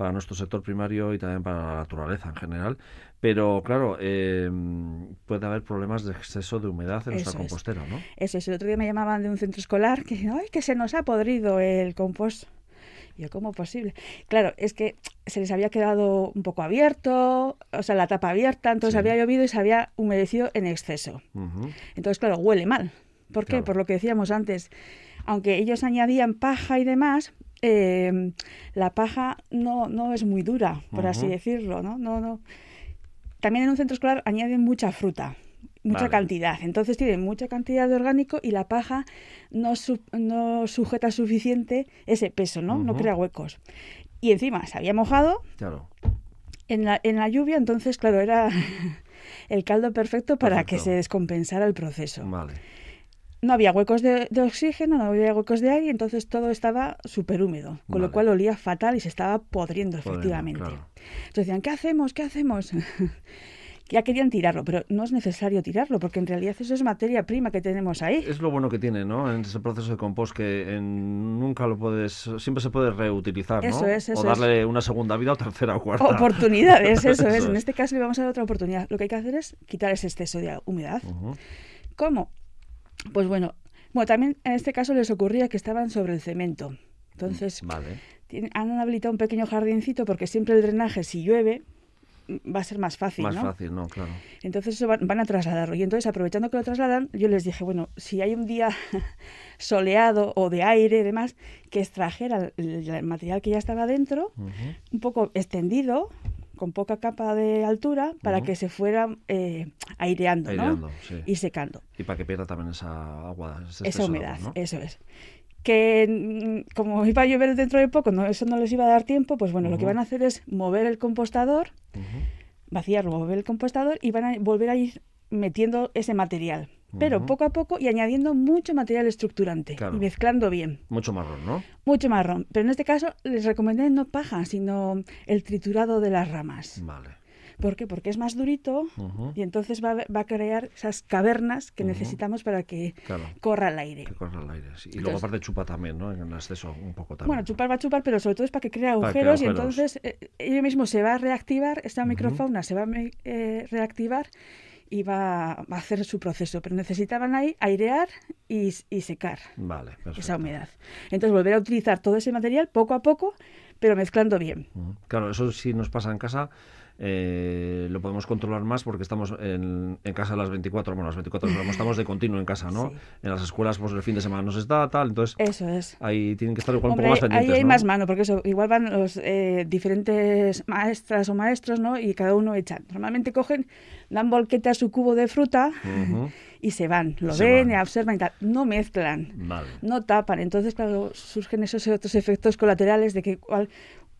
para nuestro sector primario y también para la naturaleza en general. Pero claro, em, puede haber problemas de exceso de humedad en nuestra compostera, ¿no? Eso es. El otro día me llamaban de un centro escolar que ¡ay, que se nos ha podrido el compost! Y yo, ¿cómo posible? Claro, es que se les había quedado un poco abierto, o sea, la tapa abierta, entonces había llovido y se había humedecido en exceso. Entonces, claro, huele mal. ¿Por qué? Por lo que decíamos antes aunque ellos añadían paja y demás, eh, la paja no, no es muy dura, por así decirlo, ¿no? No, no. También en un centro escolar añaden mucha fruta, mucha cantidad. Entonces tienen mucha cantidad de orgánico y la paja no, no sujeta suficiente ese peso, ¿no? No crea huecos. Y encima se había mojado claro. en, la, en la lluvia, entonces, claro, era el caldo perfecto para que se descompensara el proceso. Vale no había huecos de, oxígeno, no había huecos de aire, entonces todo estaba súper húmedo, con lo cual olía fatal y se estaba podriendo, efectivamente. Entonces decían, ¿qué hacemos? ¿Qué hacemos? ya querían tirarlo, pero no es necesario tirarlo, porque en realidad eso es materia prima que tenemos ahí. Es lo bueno que tiene, ¿no? En ese proceso de compost que nunca lo puedes, siempre se puede reutilizar, ¿no? Eso es, eso O darle una segunda vida o tercera o cuarta. Oportunidades, eso, es. En este caso le vamos a dar otra oportunidad. Lo que hay que hacer es quitar ese exceso de humedad. ¿Cómo? Pues bueno, bueno, también en este caso les ocurría que estaban sobre el cemento. Entonces, han habilitado un pequeño jardincito porque siempre el drenaje, si llueve, va a ser más fácil, más fácil, ¿no? Claro. Entonces eso van, a trasladarlo. Y entonces, aprovechando que lo trasladan, yo les dije, bueno, si hay un día soleado o de aire y demás, que extrajera el, material que ya estaba dentro, un poco extendido, con poca capa de altura para que se fuera eh, aireando, ¿no? y secando. Y para que pierda también esa agua, esa humedad, eso es. Que mm, como iba a llover dentro de poco, no, eso no les iba a dar tiempo, pues bueno, lo que van a hacer es mover el compostador, vaciarlo, mover el compostador y van a volver a ir metiendo ese material pero poco a poco y añadiendo mucho material estructurante y mezclando bien. Mucho marrón, ¿no? Mucho marrón. Pero en este caso les recomendé no paja, sino el triturado de las ramas. Vale. ¿Por qué? Porque es más durito y entonces va, va, a crear esas cavernas que necesitamos para que corra el aire. Que corra el aire, Y luego aparte chupa también, ¿no? En exceso un poco también. Bueno, chupar va a chupar, pero sobre todo es para que cree agujeros, y entonces eh, ello mismo se va a reactivar, esta microfauna se va a eh, reactivar va a hacer su proceso, pero necesitaban ahí airear y, secar vale, esa humedad. Entonces volver a utilizar todo ese material poco a poco, pero mezclando bien. Claro, eso sí nos pasa en casa eh, lo podemos controlar más porque estamos en, casa las 24, bueno, las 24 horas, estamos de continuo en casa, ¿no? En las escuelas, pues el fin de semana nos está, tal, entonces... Eso es. Ahí tienen que estar igual un poco más pendientes, Ahí hay más mano, porque eso, igual van los eh, diferentes maestras o maestros, ¿no? Y cada uno echa. Normalmente cogen, dan volqueta a su cubo de fruta... y se van, lo ven, observan y tal. No mezclan, no tapan. Entonces, claro, surgen esos otros efectos colaterales de que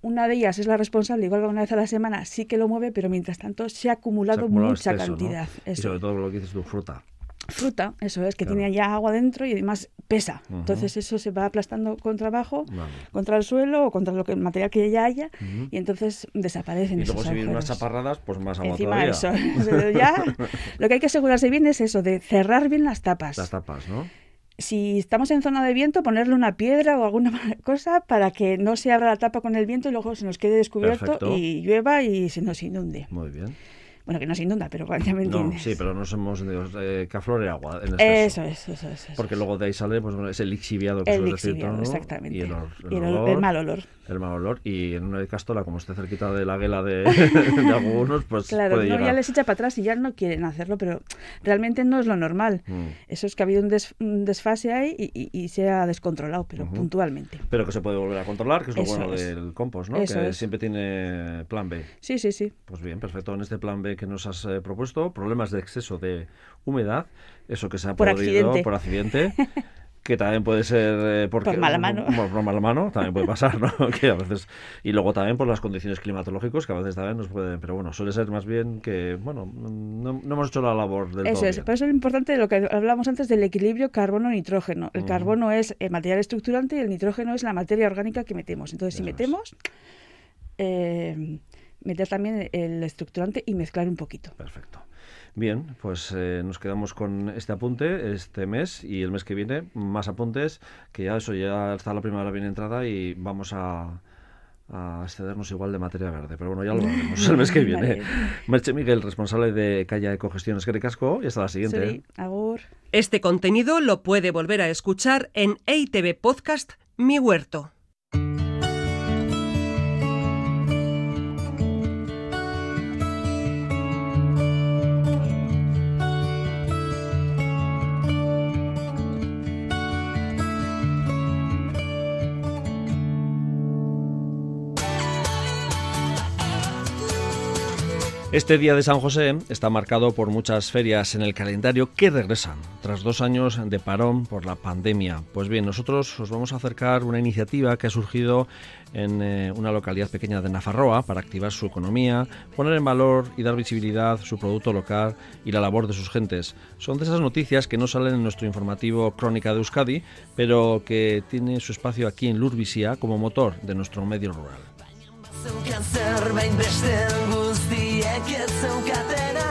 una de ellas es la responsable, igual una vez a la semana sí que lo mueve, pero mientras tanto se ha acumulado, mucha cantidad. Y sobre todo lo que dices tu fruta. Fruta, eso es, que tiene ya agua dentro y además pesa. Entonces eso se va aplastando contra abajo, contra el suelo o contra lo que, el material que ya haya y entonces desaparecen. Y luego si vienen unas chaparradas, pues más agua Encima Eso. ya, lo que hay que asegurarse bien es eso, de cerrar bien las tapas. Las tapas, ¿no? Si estamos en zona de viento, ponerle una piedra o alguna cosa para que no se abra la tapa con el viento y luego se nos quede descubierto y llueva y se nos inunde. Muy bien. Bueno, que no se inunda, pero ya me entiendes. No, sí, pero no somos de, que aflore agua. En eso, es, eso, es, Porque luego de ahí sale pues, ese lixiviado que el lixiviado, ¿no? exactamente. Y, el, el, mal olor. El mal olor. Y en una castola, como esté cerquita de la guela de, de algunos, pues Claro, puede no, ya les echa para atrás y ya no quieren hacerlo, pero realmente no es lo normal. Mm. Eso es que ha habido un, desfase ahí y, se ha descontrolado, pero puntualmente. Pero que se puede volver a controlar, que es lo bueno del compost, ¿no? que siempre tiene plan B. Sí, sí, sí. Pues bien, perfecto. En este plan B que nos has eh, propuesto, problemas de exceso de humedad, eso que se ha por accidente. por accidente. que también puede ser eh, porque, por mala mano. Por, mala mano, también puede pasar, ¿no? que a veces, y luego también por las condiciones climatológicas que a veces también nos pueden, pero bueno, suele ser más bien que, bueno, no, hemos hecho la labor del Eso es, por eso es importante lo que hablábamos antes del equilibrio carbono-nitrógeno. El carbono es el material estructurante y el nitrógeno es la materia orgánica que metemos. Entonces, si metemos... Eh, meter también el estructurante y mezclar un poquito. Perfecto. Bien, pues eh, nos quedamos con este apunte este mes y el mes que viene más apuntes, que ya eso ya está la primavera bien entrada y vamos a, excedernos igual de materia verde. Pero bueno, ya lo veremos el mes que viene. Merche Miguel, responsable de Calla Ecogestiones Casco, y hasta la siguiente. Sí, agur. Este contenido lo puede volver a escuchar en EITV Podcast Mi Huerto. Este día de San José está marcado por muchas ferias en el calendario que regresan tras dos años de parón por la pandemia. Pues bien, nosotros os vamos a acercar una iniciativa que ha surgido en eh, una localidad pequeña de Nafarroa para activar su economía, poner en valor y dar visibilidad su producto local y la labor de sus gentes. Son de esas noticias que no salen en nuestro informativo Crónica de Euskadi, pero que tiene su espacio aquí en Lurvisía como motor de nuestro medio rural. zeukan zerbait beste guztiek ez zeukatena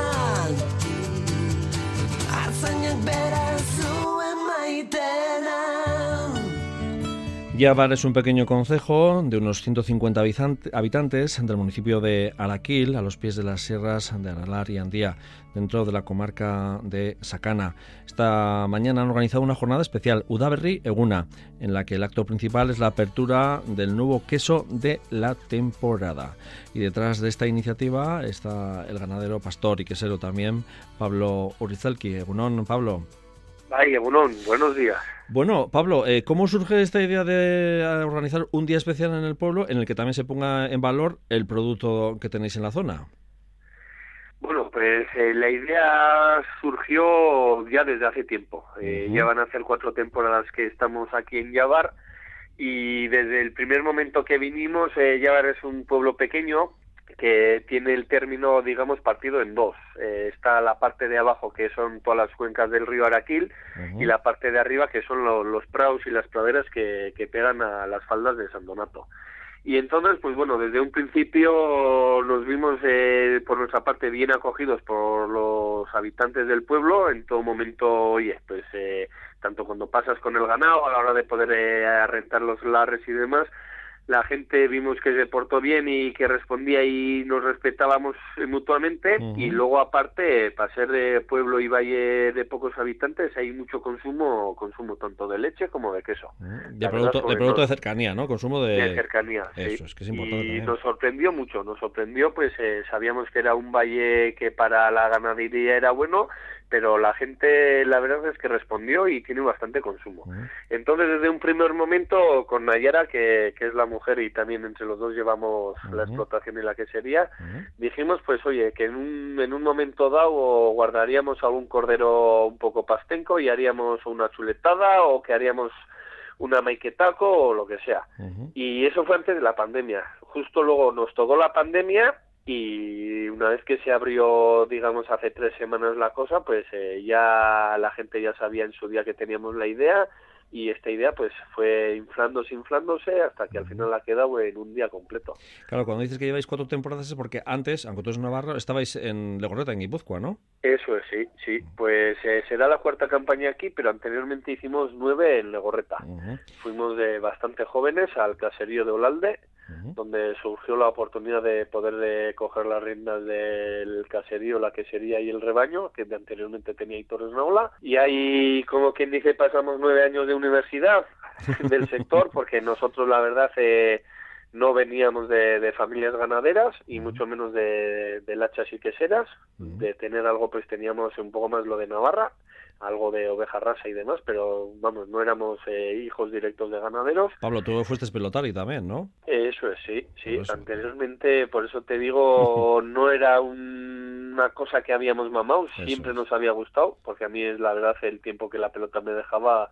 Artzainak bera zuen maitena Yabar es un pequeño concejo de unos 150 habitantes del municipio de Araquil, a los pies de las sierras de Aralar y Andía, dentro de la comarca de Sacana. Esta mañana han organizado una jornada especial, Udaberri Eguna, en la que el acto principal es la apertura del nuevo queso de la temporada. Y detrás de esta iniciativa está el ganadero pastor y quesero también, Pablo Urizalki. Egunón, Pablo. Ay, buenos días. Bueno, Pablo, eh, ¿cómo surge esta idea de eh, organizar un día especial en el pueblo en el que también se ponga en valor el producto que tenéis en la zona? Bueno, pues eh, la idea surgió ya desde hace tiempo. Ya van a ser cuatro temporadas que estamos aquí en Yavar y desde el primer momento que vinimos, Yavar es un pueblo pequeño que tiene el término, digamos, partido en dos. Eh, está la parte de abajo, que son todas las cuencas del río Araquil, y la parte de arriba, que son los praus y las praderas que, que pegan a las faldas de San Donato. Y entonces, pues bueno, desde un principio nos vimos eh, por nuestra parte bien acogidos por los habitantes del pueblo. En todo momento, oye, pues eh, tanto cuando pasas con el ganado a la hora de poder eh, arrentar los lares y demás, la gente vimos que se portó bien y que respondía y nos respetábamos mutuamente y luego aparte para ser de pueblo y valle de pocos habitantes hay mucho consumo consumo tanto de leche como de queso. De, producto, de, producto de cercanía no consumo de, cercanía eso es que es importante y nos sorprendió mucho nos sorprendió pues eh, sabíamos que era un valle que para la ganadería era bueno pero la gente la verdad es que respondió y tiene bastante consumo. Entonces desde un primer momento con Nayara, que, que, es la mujer y también entre los dos llevamos la explotación y la quesería, dijimos pues oye, que en un, en un momento dado guardaríamos algún cordero un poco pastenco y haríamos una chuletada o que haríamos una maiquetaco o lo que sea. Y eso fue antes de la pandemia. Justo luego nos tocó la pandemia y una vez que se abrió, digamos, hace tres semanas la cosa, pues eh, ya la gente ya sabía en su día que teníamos la idea, y esta idea pues fue inflándose, inflándose hasta que al final ha quedado en un día completo. Claro, cuando dices que lleváis cuatro temporadas es porque antes, aunque tú eres Navarro, estabais en Legorreta, en Guipúzcoa, ¿no? Eso es, sí, sí. Pues eh, será la cuarta campaña aquí, pero anteriormente hicimos nueve en Legorreta. Fuimos de bastante jóvenes al caserío de Olalde, donde surgió la oportunidad de poder de coger las riendas del caserío, la quesería y el rebaño, que anteriormente tenía Torres Naula. Y ahí, como quien dice, pasamos nueve años de universidad del sector, porque nosotros, la verdad, eh, no veníamos de, familias ganaderas y mucho menos de, de lachas y queseras. De tener algo, pues teníamos un poco más lo de Navarra algo de oveja rasa y demás, pero vamos, no éramos eh, hijos directos de ganaderos. Pablo, tú fuiste pelotari también, ¿no? Eso es, sí, sí. Anteriormente, por eso te digo, no era una cosa que habíamos mamado, siempre nos había gustado, porque a mí es la verdad el tiempo que la pelota me dejaba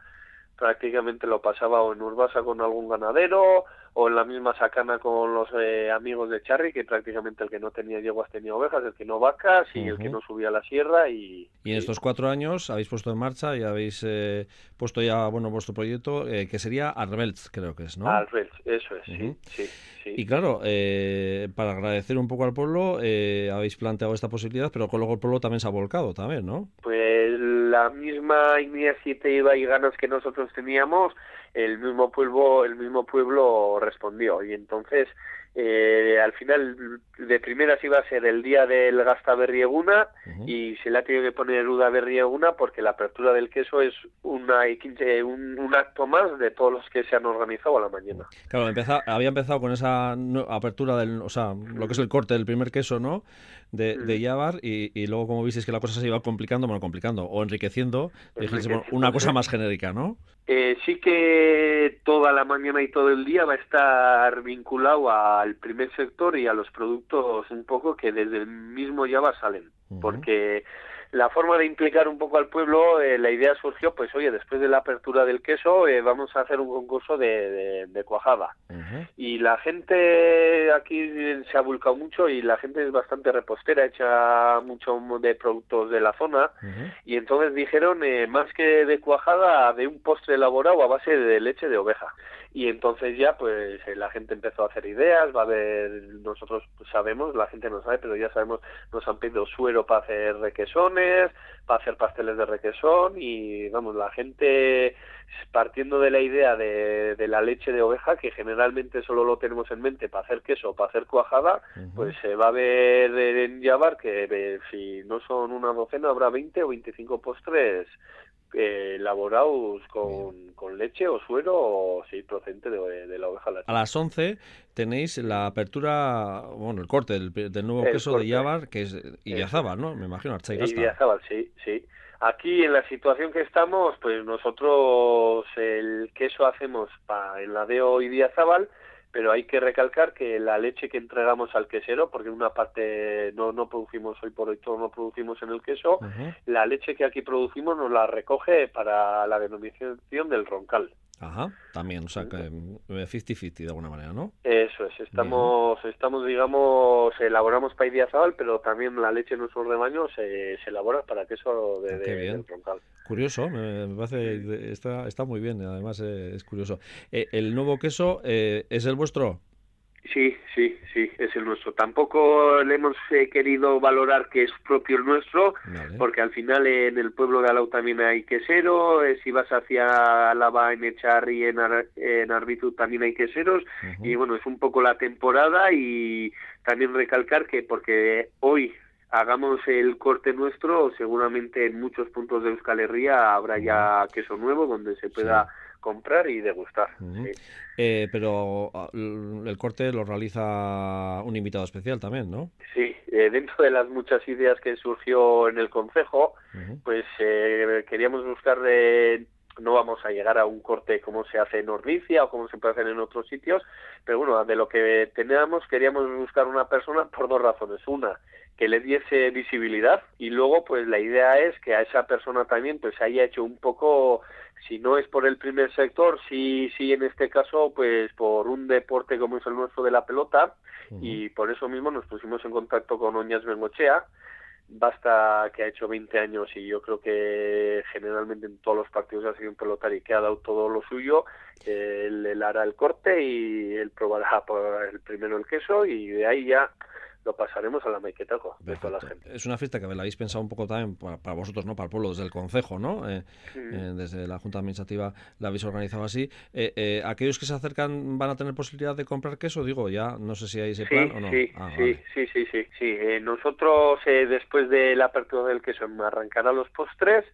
prácticamente lo pasaba o en Urbasa con algún ganadero o en la misma sacana con los eh, amigos de Charry, que prácticamente el que no tenía yeguas tenía ovejas, el que no vacas y el que no subía a la sierra. Y, y en estos cuatro años habéis puesto en marcha y habéis eh, puesto ya bueno vuestro proyecto, eh, que sería Arbelts, creo que es, ¿no? Arbelts, eso es, sí, sí, Y claro, para agradecer un poco al pueblo, habéis planteado esta posibilidad, pero luego el pueblo también se ha volcado, también, ¿no? Pues la misma iniciativa y ganas que nosotros teníamos, el mismo pueblo, el mismo pueblo respondió. Y entonces, eh, al final, de primeras iba a ser el día del Gasta Berrieguna y se le ha tenido que poner Uda Berrieguna porque la apertura del queso es una, un, un, acto más de todos los que se han organizado a la mañana. Claro, había empezado con esa apertura del, o sea, lo que es el corte del primer queso, ¿no? De, de Yabar y, luego como visteis que la cosa se iba complicando, bueno, complicando o enriqueciendo, enriqueciendo una cosa más genérica, ¿no? Eh, sí que toda la mañana y todo el día va a estar vinculado al primer sector y a los productos un poco que desde el mismo Java salen, porque la forma de implicar un poco al pueblo, eh, la idea surgió, pues oye, después de la apertura del queso, eh, vamos a hacer un concurso de, de, cuajada. Y la gente aquí se ha volcado mucho y la gente es bastante repostera, echa mucho de productos de la zona. Y entonces dijeron, eh, más que de cuajada, de un postre elaborado a base de leche de oveja y entonces ya pues eh, la gente empezó a hacer ideas, va a haber, nosotros sabemos, la gente no sabe, pero ya sabemos, nos han pedido suero para hacer requesones, para hacer pasteles de requesón y vamos, la gente partiendo de la idea de, de, la leche de oveja, que generalmente solo lo tenemos en mente para hacer queso, para hacer cuajada, pues se va a ver en Yavar que eh, si no son una docena habrá 20 o 25 postres eh, elaborados con, con, leche o suero o sí, procedente de, la oveja A las 11 tenéis la apertura, bueno, el corte del, nuevo queso de Yavar, que es Idiazábal, ¿no? Me imagino, Archaigasta. Idiazábal, sí, sí. Aquí en la situación que estamos, pues nosotros el queso hacemos para el ladeo Idiazábal, pero hay que recalcar que la leche que entregamos al quesero, porque en una parte no, no producimos hoy por hoy, todo no producimos en el queso, la leche que aquí producimos nos la recoge para la denominación del roncal. Ajá, también, o sea, que 50-50 de alguna manera, ¿no? Eso es, estamos, estamos digamos, elaboramos paidiazabal, pero también la leche en nuestro rebaño se, se elabora para queso de, ah, roncal. Curioso, me, parece, está, está muy bien, además eh, es curioso. Eh, ¿El nuevo queso eh, es el vuestro? Sí, sí, sí, es el nuestro. Tampoco le hemos eh, querido valorar que es propio el nuestro, porque al final en el pueblo de Alau también hay quesero, eh, si vas hacia Alaba, en Echarri, en, Ar en Arbizu también hay queseros, y bueno, es un poco la temporada y también recalcar que porque hoy hagamos el corte nuestro, seguramente en muchos puntos de Euskal Herria habrá ya queso nuevo donde se pueda comprar y degustar. Eh, pero ah, el corte lo realiza un invitado especial también, ¿no? Sí, eh, dentro de las muchas ideas que surgió en el Consejo, pues eh, queríamos buscar no vamos a llegar a un corte como se hace en Ordicia o como se puede hacer en otros sitios, pero bueno, de lo que teníamos queríamos buscar una persona por dos razones. Una, que le diese visibilidad y luego pues la idea es que a esa persona también pues haya hecho un poco si no es por el primer sector, sí, sí en este caso, pues por un deporte como es el nuestro de la pelota, y por eso mismo nos pusimos en contacto con Oñas Bengochea, Basta que ha hecho 20 años y yo creo que generalmente en todos los partidos ha sido un pelotari que ha dado todo lo suyo. él, hará el corte y él probará por el primero el queso y de ahí ya lo pasaremos a la Maiquetaco de toda la gente. Es una fiesta que la habéis pensado un poco también para, vosotros, ¿no? Para el pueblo, desde el Concejo, ¿no? Eh, eh, desde la Junta Administrativa la habéis organizado así. Eh, ¿Aquellos que se acercan van a tener posibilidad de comprar queso? Digo, ya no sé si hay ese plan o no. Sí, ah, sí, sí, sí, sí, sí. nosotros, después de la apertura del queso, arrancará los postres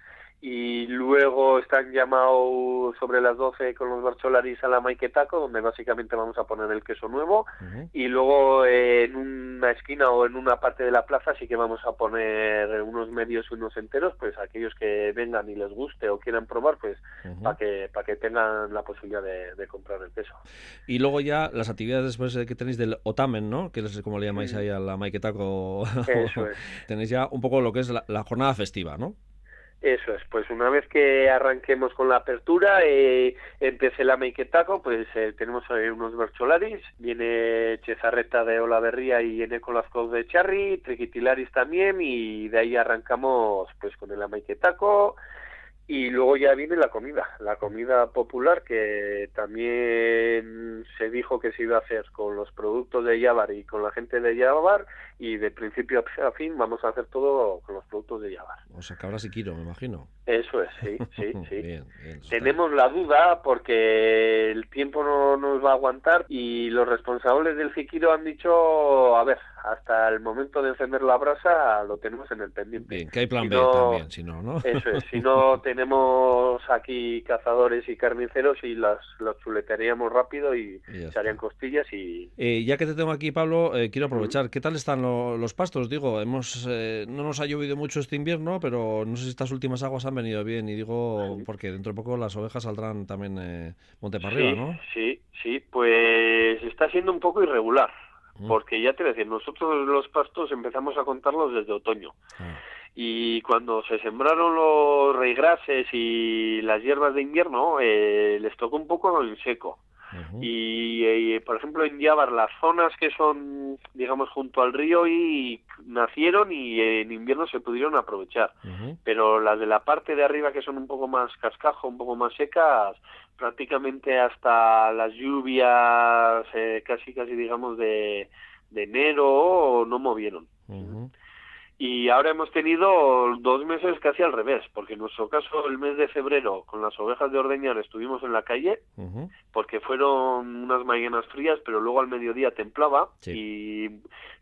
y luego están llamados sobre las 12 con los barcholaris a la Maiquetaco, donde básicamente vamos a poner el queso nuevo, y luego en una esquina o en una parte de la plaza sí que vamos a poner unos medios y unos enteros, pues aquellos que vengan y les guste o quieran probar, pues para que para que tengan la posibilidad de, comprar el queso. Y luego ya las actividades después que tenéis del Otamen, ¿no? Que es como le llamáis ahí a la Maiquetaco. Eso es. tenéis ya un poco lo que es la jornada festiva, ¿no? Eso es, pues una vez que arranquemos con la apertura, eh, empecé la Meiketaco, pues eh, tenemos unos bercholaris, viene Chezarreta de Olaverría y viene con las de Charri, Triquitilaris también, y de ahí arrancamos pues con el Meiketaco, y luego ya viene la comida, la comida popular que también se dijo que se iba a hacer con los productos de Yabar y con la gente de Yabar y de principio a fin vamos a hacer todo con los productos de Yabar. O sea, que ahora sí quiero, me imagino. Eso es, sí, sí, sí. Tenemos la duda porque el tiempo no nos va a aguantar y los responsables del Fiquiro han dicho, a ver, hasta el momento de encender la brasa lo tenemos en el pendiente. Bien, que hay plan B también, si no, ¿no? Eso es, si no tenemos aquí cazadores y carniceros y las, las chuletearíamos rápido y, se harían costillas y... Eh, ya que te tengo aquí, Pablo, eh, quiero aprovechar, ¿qué tal están los pastos? Digo, hemos eh, no nos ha llovido mucho este invierno, pero no sé si estas últimas aguas han venido bien y digo, porque dentro de poco las ovejas saldrán también monte para arriba, ¿no? Sí, sí, pues está siendo un poco irregular. Porque ya te decía, nosotros los pastos empezamos a contarlos desde otoño. Ah. Y cuando se sembraron los reigrases y las hierbas de invierno, eh, les tocó un poco en seco. Y, por ejemplo, en Yabar, las zonas que son, digamos, junto al río y nacieron y en invierno se pudieron aprovechar. Pero las de la parte de arriba, que son un poco más cascajo, un poco más secas, prácticamente hasta las lluvias, eh, casi, casi, digamos, de, de enero, no movieron. Y ahora hemos tenido dos meses casi al revés, porque en nuestro caso el mes de febrero con las ovejas de ordeñar estuvimos en la calle, porque fueron unas mañanas frías, pero luego al mediodía templaba y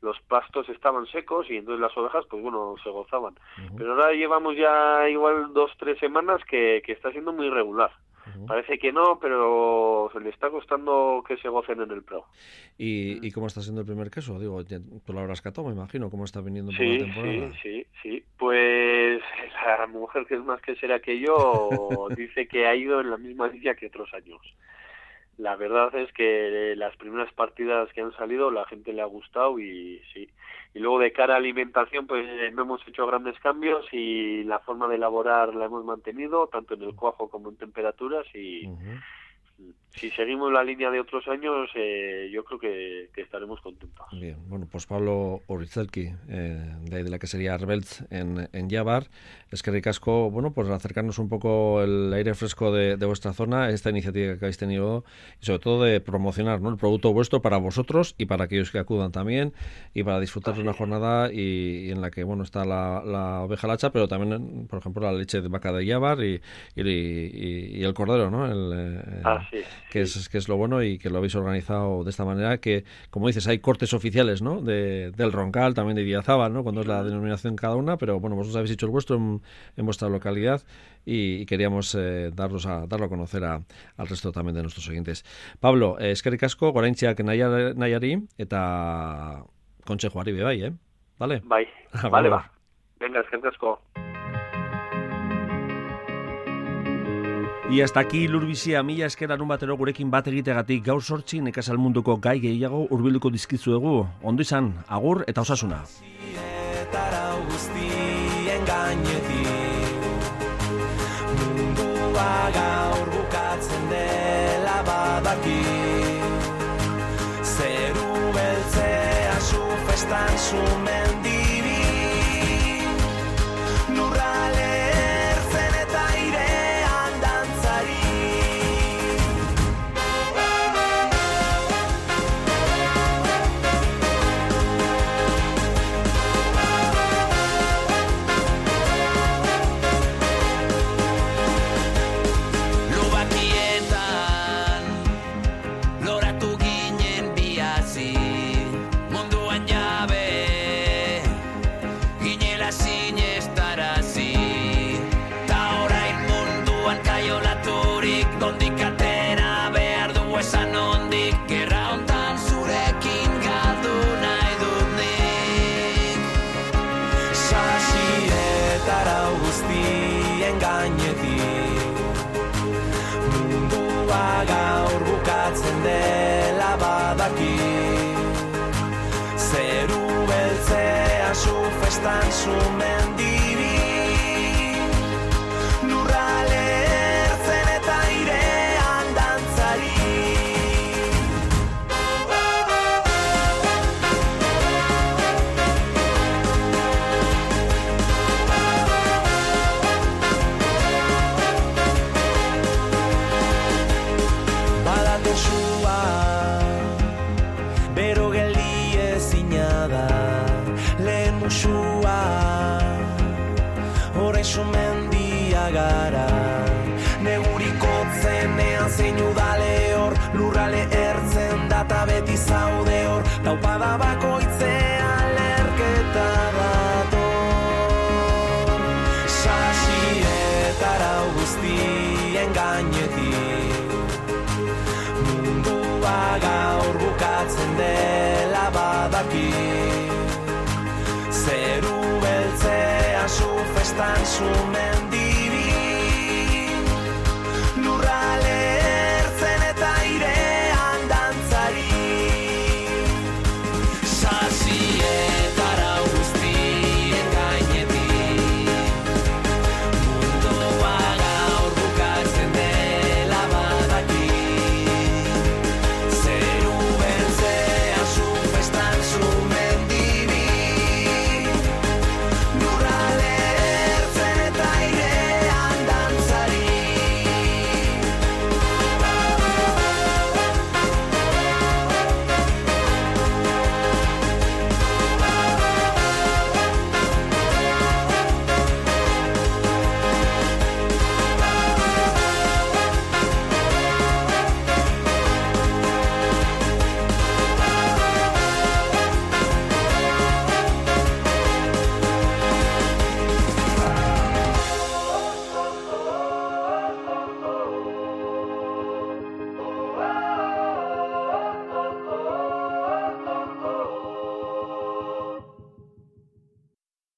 los pastos estaban secos y entonces las ovejas, pues bueno, se gozaban. Pero ahora llevamos ya igual dos, tres semanas que, que está siendo muy Parece que no, pero se le está costando que se gocen en el pro. ¿Y, ¿Y, cómo está siendo el primer queso? Digo, tú lo habrás catado, me imagino, cómo está viniendo por la temporada. Sí, sí, sí. Pues la mujer que es más que será que yo dice que ha ido en la misma línea que otros años. La verdad es que las primeras partidas que han salido la gente le ha gustado y sí, y luego de cara a alimentación pues no hemos hecho grandes cambios y la forma de elaborar la hemos mantenido tanto en el cuajo como en temperaturas y si seguimos la línea de otros años, eh, yo creo que, estaremos contentos. Bien, bueno, pues Pablo Orizelki, eh, de, la que sería Rebelz en, en Yabar, es que ricasco, bueno, pues acercarnos un poco el aire fresco de, vuestra zona, esta iniciativa que habéis tenido, y sobre todo de promocionar ¿no? el producto vuestro para vosotros y para aquellos que acudan también, y para disfrutar de una jornada y, en la que, bueno, está la, oveja lacha, pero también, por ejemplo, la leche de vaca de Yabar y, y, el cordero, ¿no? El, eh, ah, sí que es, que es lo bueno y que lo habéis organizado de esta manera, que como dices, hay cortes oficiales, ¿no? De, del Roncal, también de Villazábal, ¿no? Cuando es la denominación cada una, pero bueno, vosotros habéis hecho el vuestro en, vuestra localidad y, queríamos eh, darlos a, darlo a conocer a, al resto también de nuestros oyentes. Pablo, eh, eskerrik asko, goraintziak nahiari, eta kontsejoari bai, eh? Vale? Bai, vale, va. Venga, eskerrik asko. Y hasta aquí lurbizia mila eskeran un batero gurekin bat egitegatik gaur sortzi nekazal munduko gai gehiago urbiluko dizkizuegu. Ondo izan, agur eta osasuna. Mundua gaur bukatzen dela badaki Zeru beltzea su festan su stanno sumendia gara. Negurikotzenean zein udale hor Lurrale ertzen data beti zaude hor. Taupada bakoitza fancy man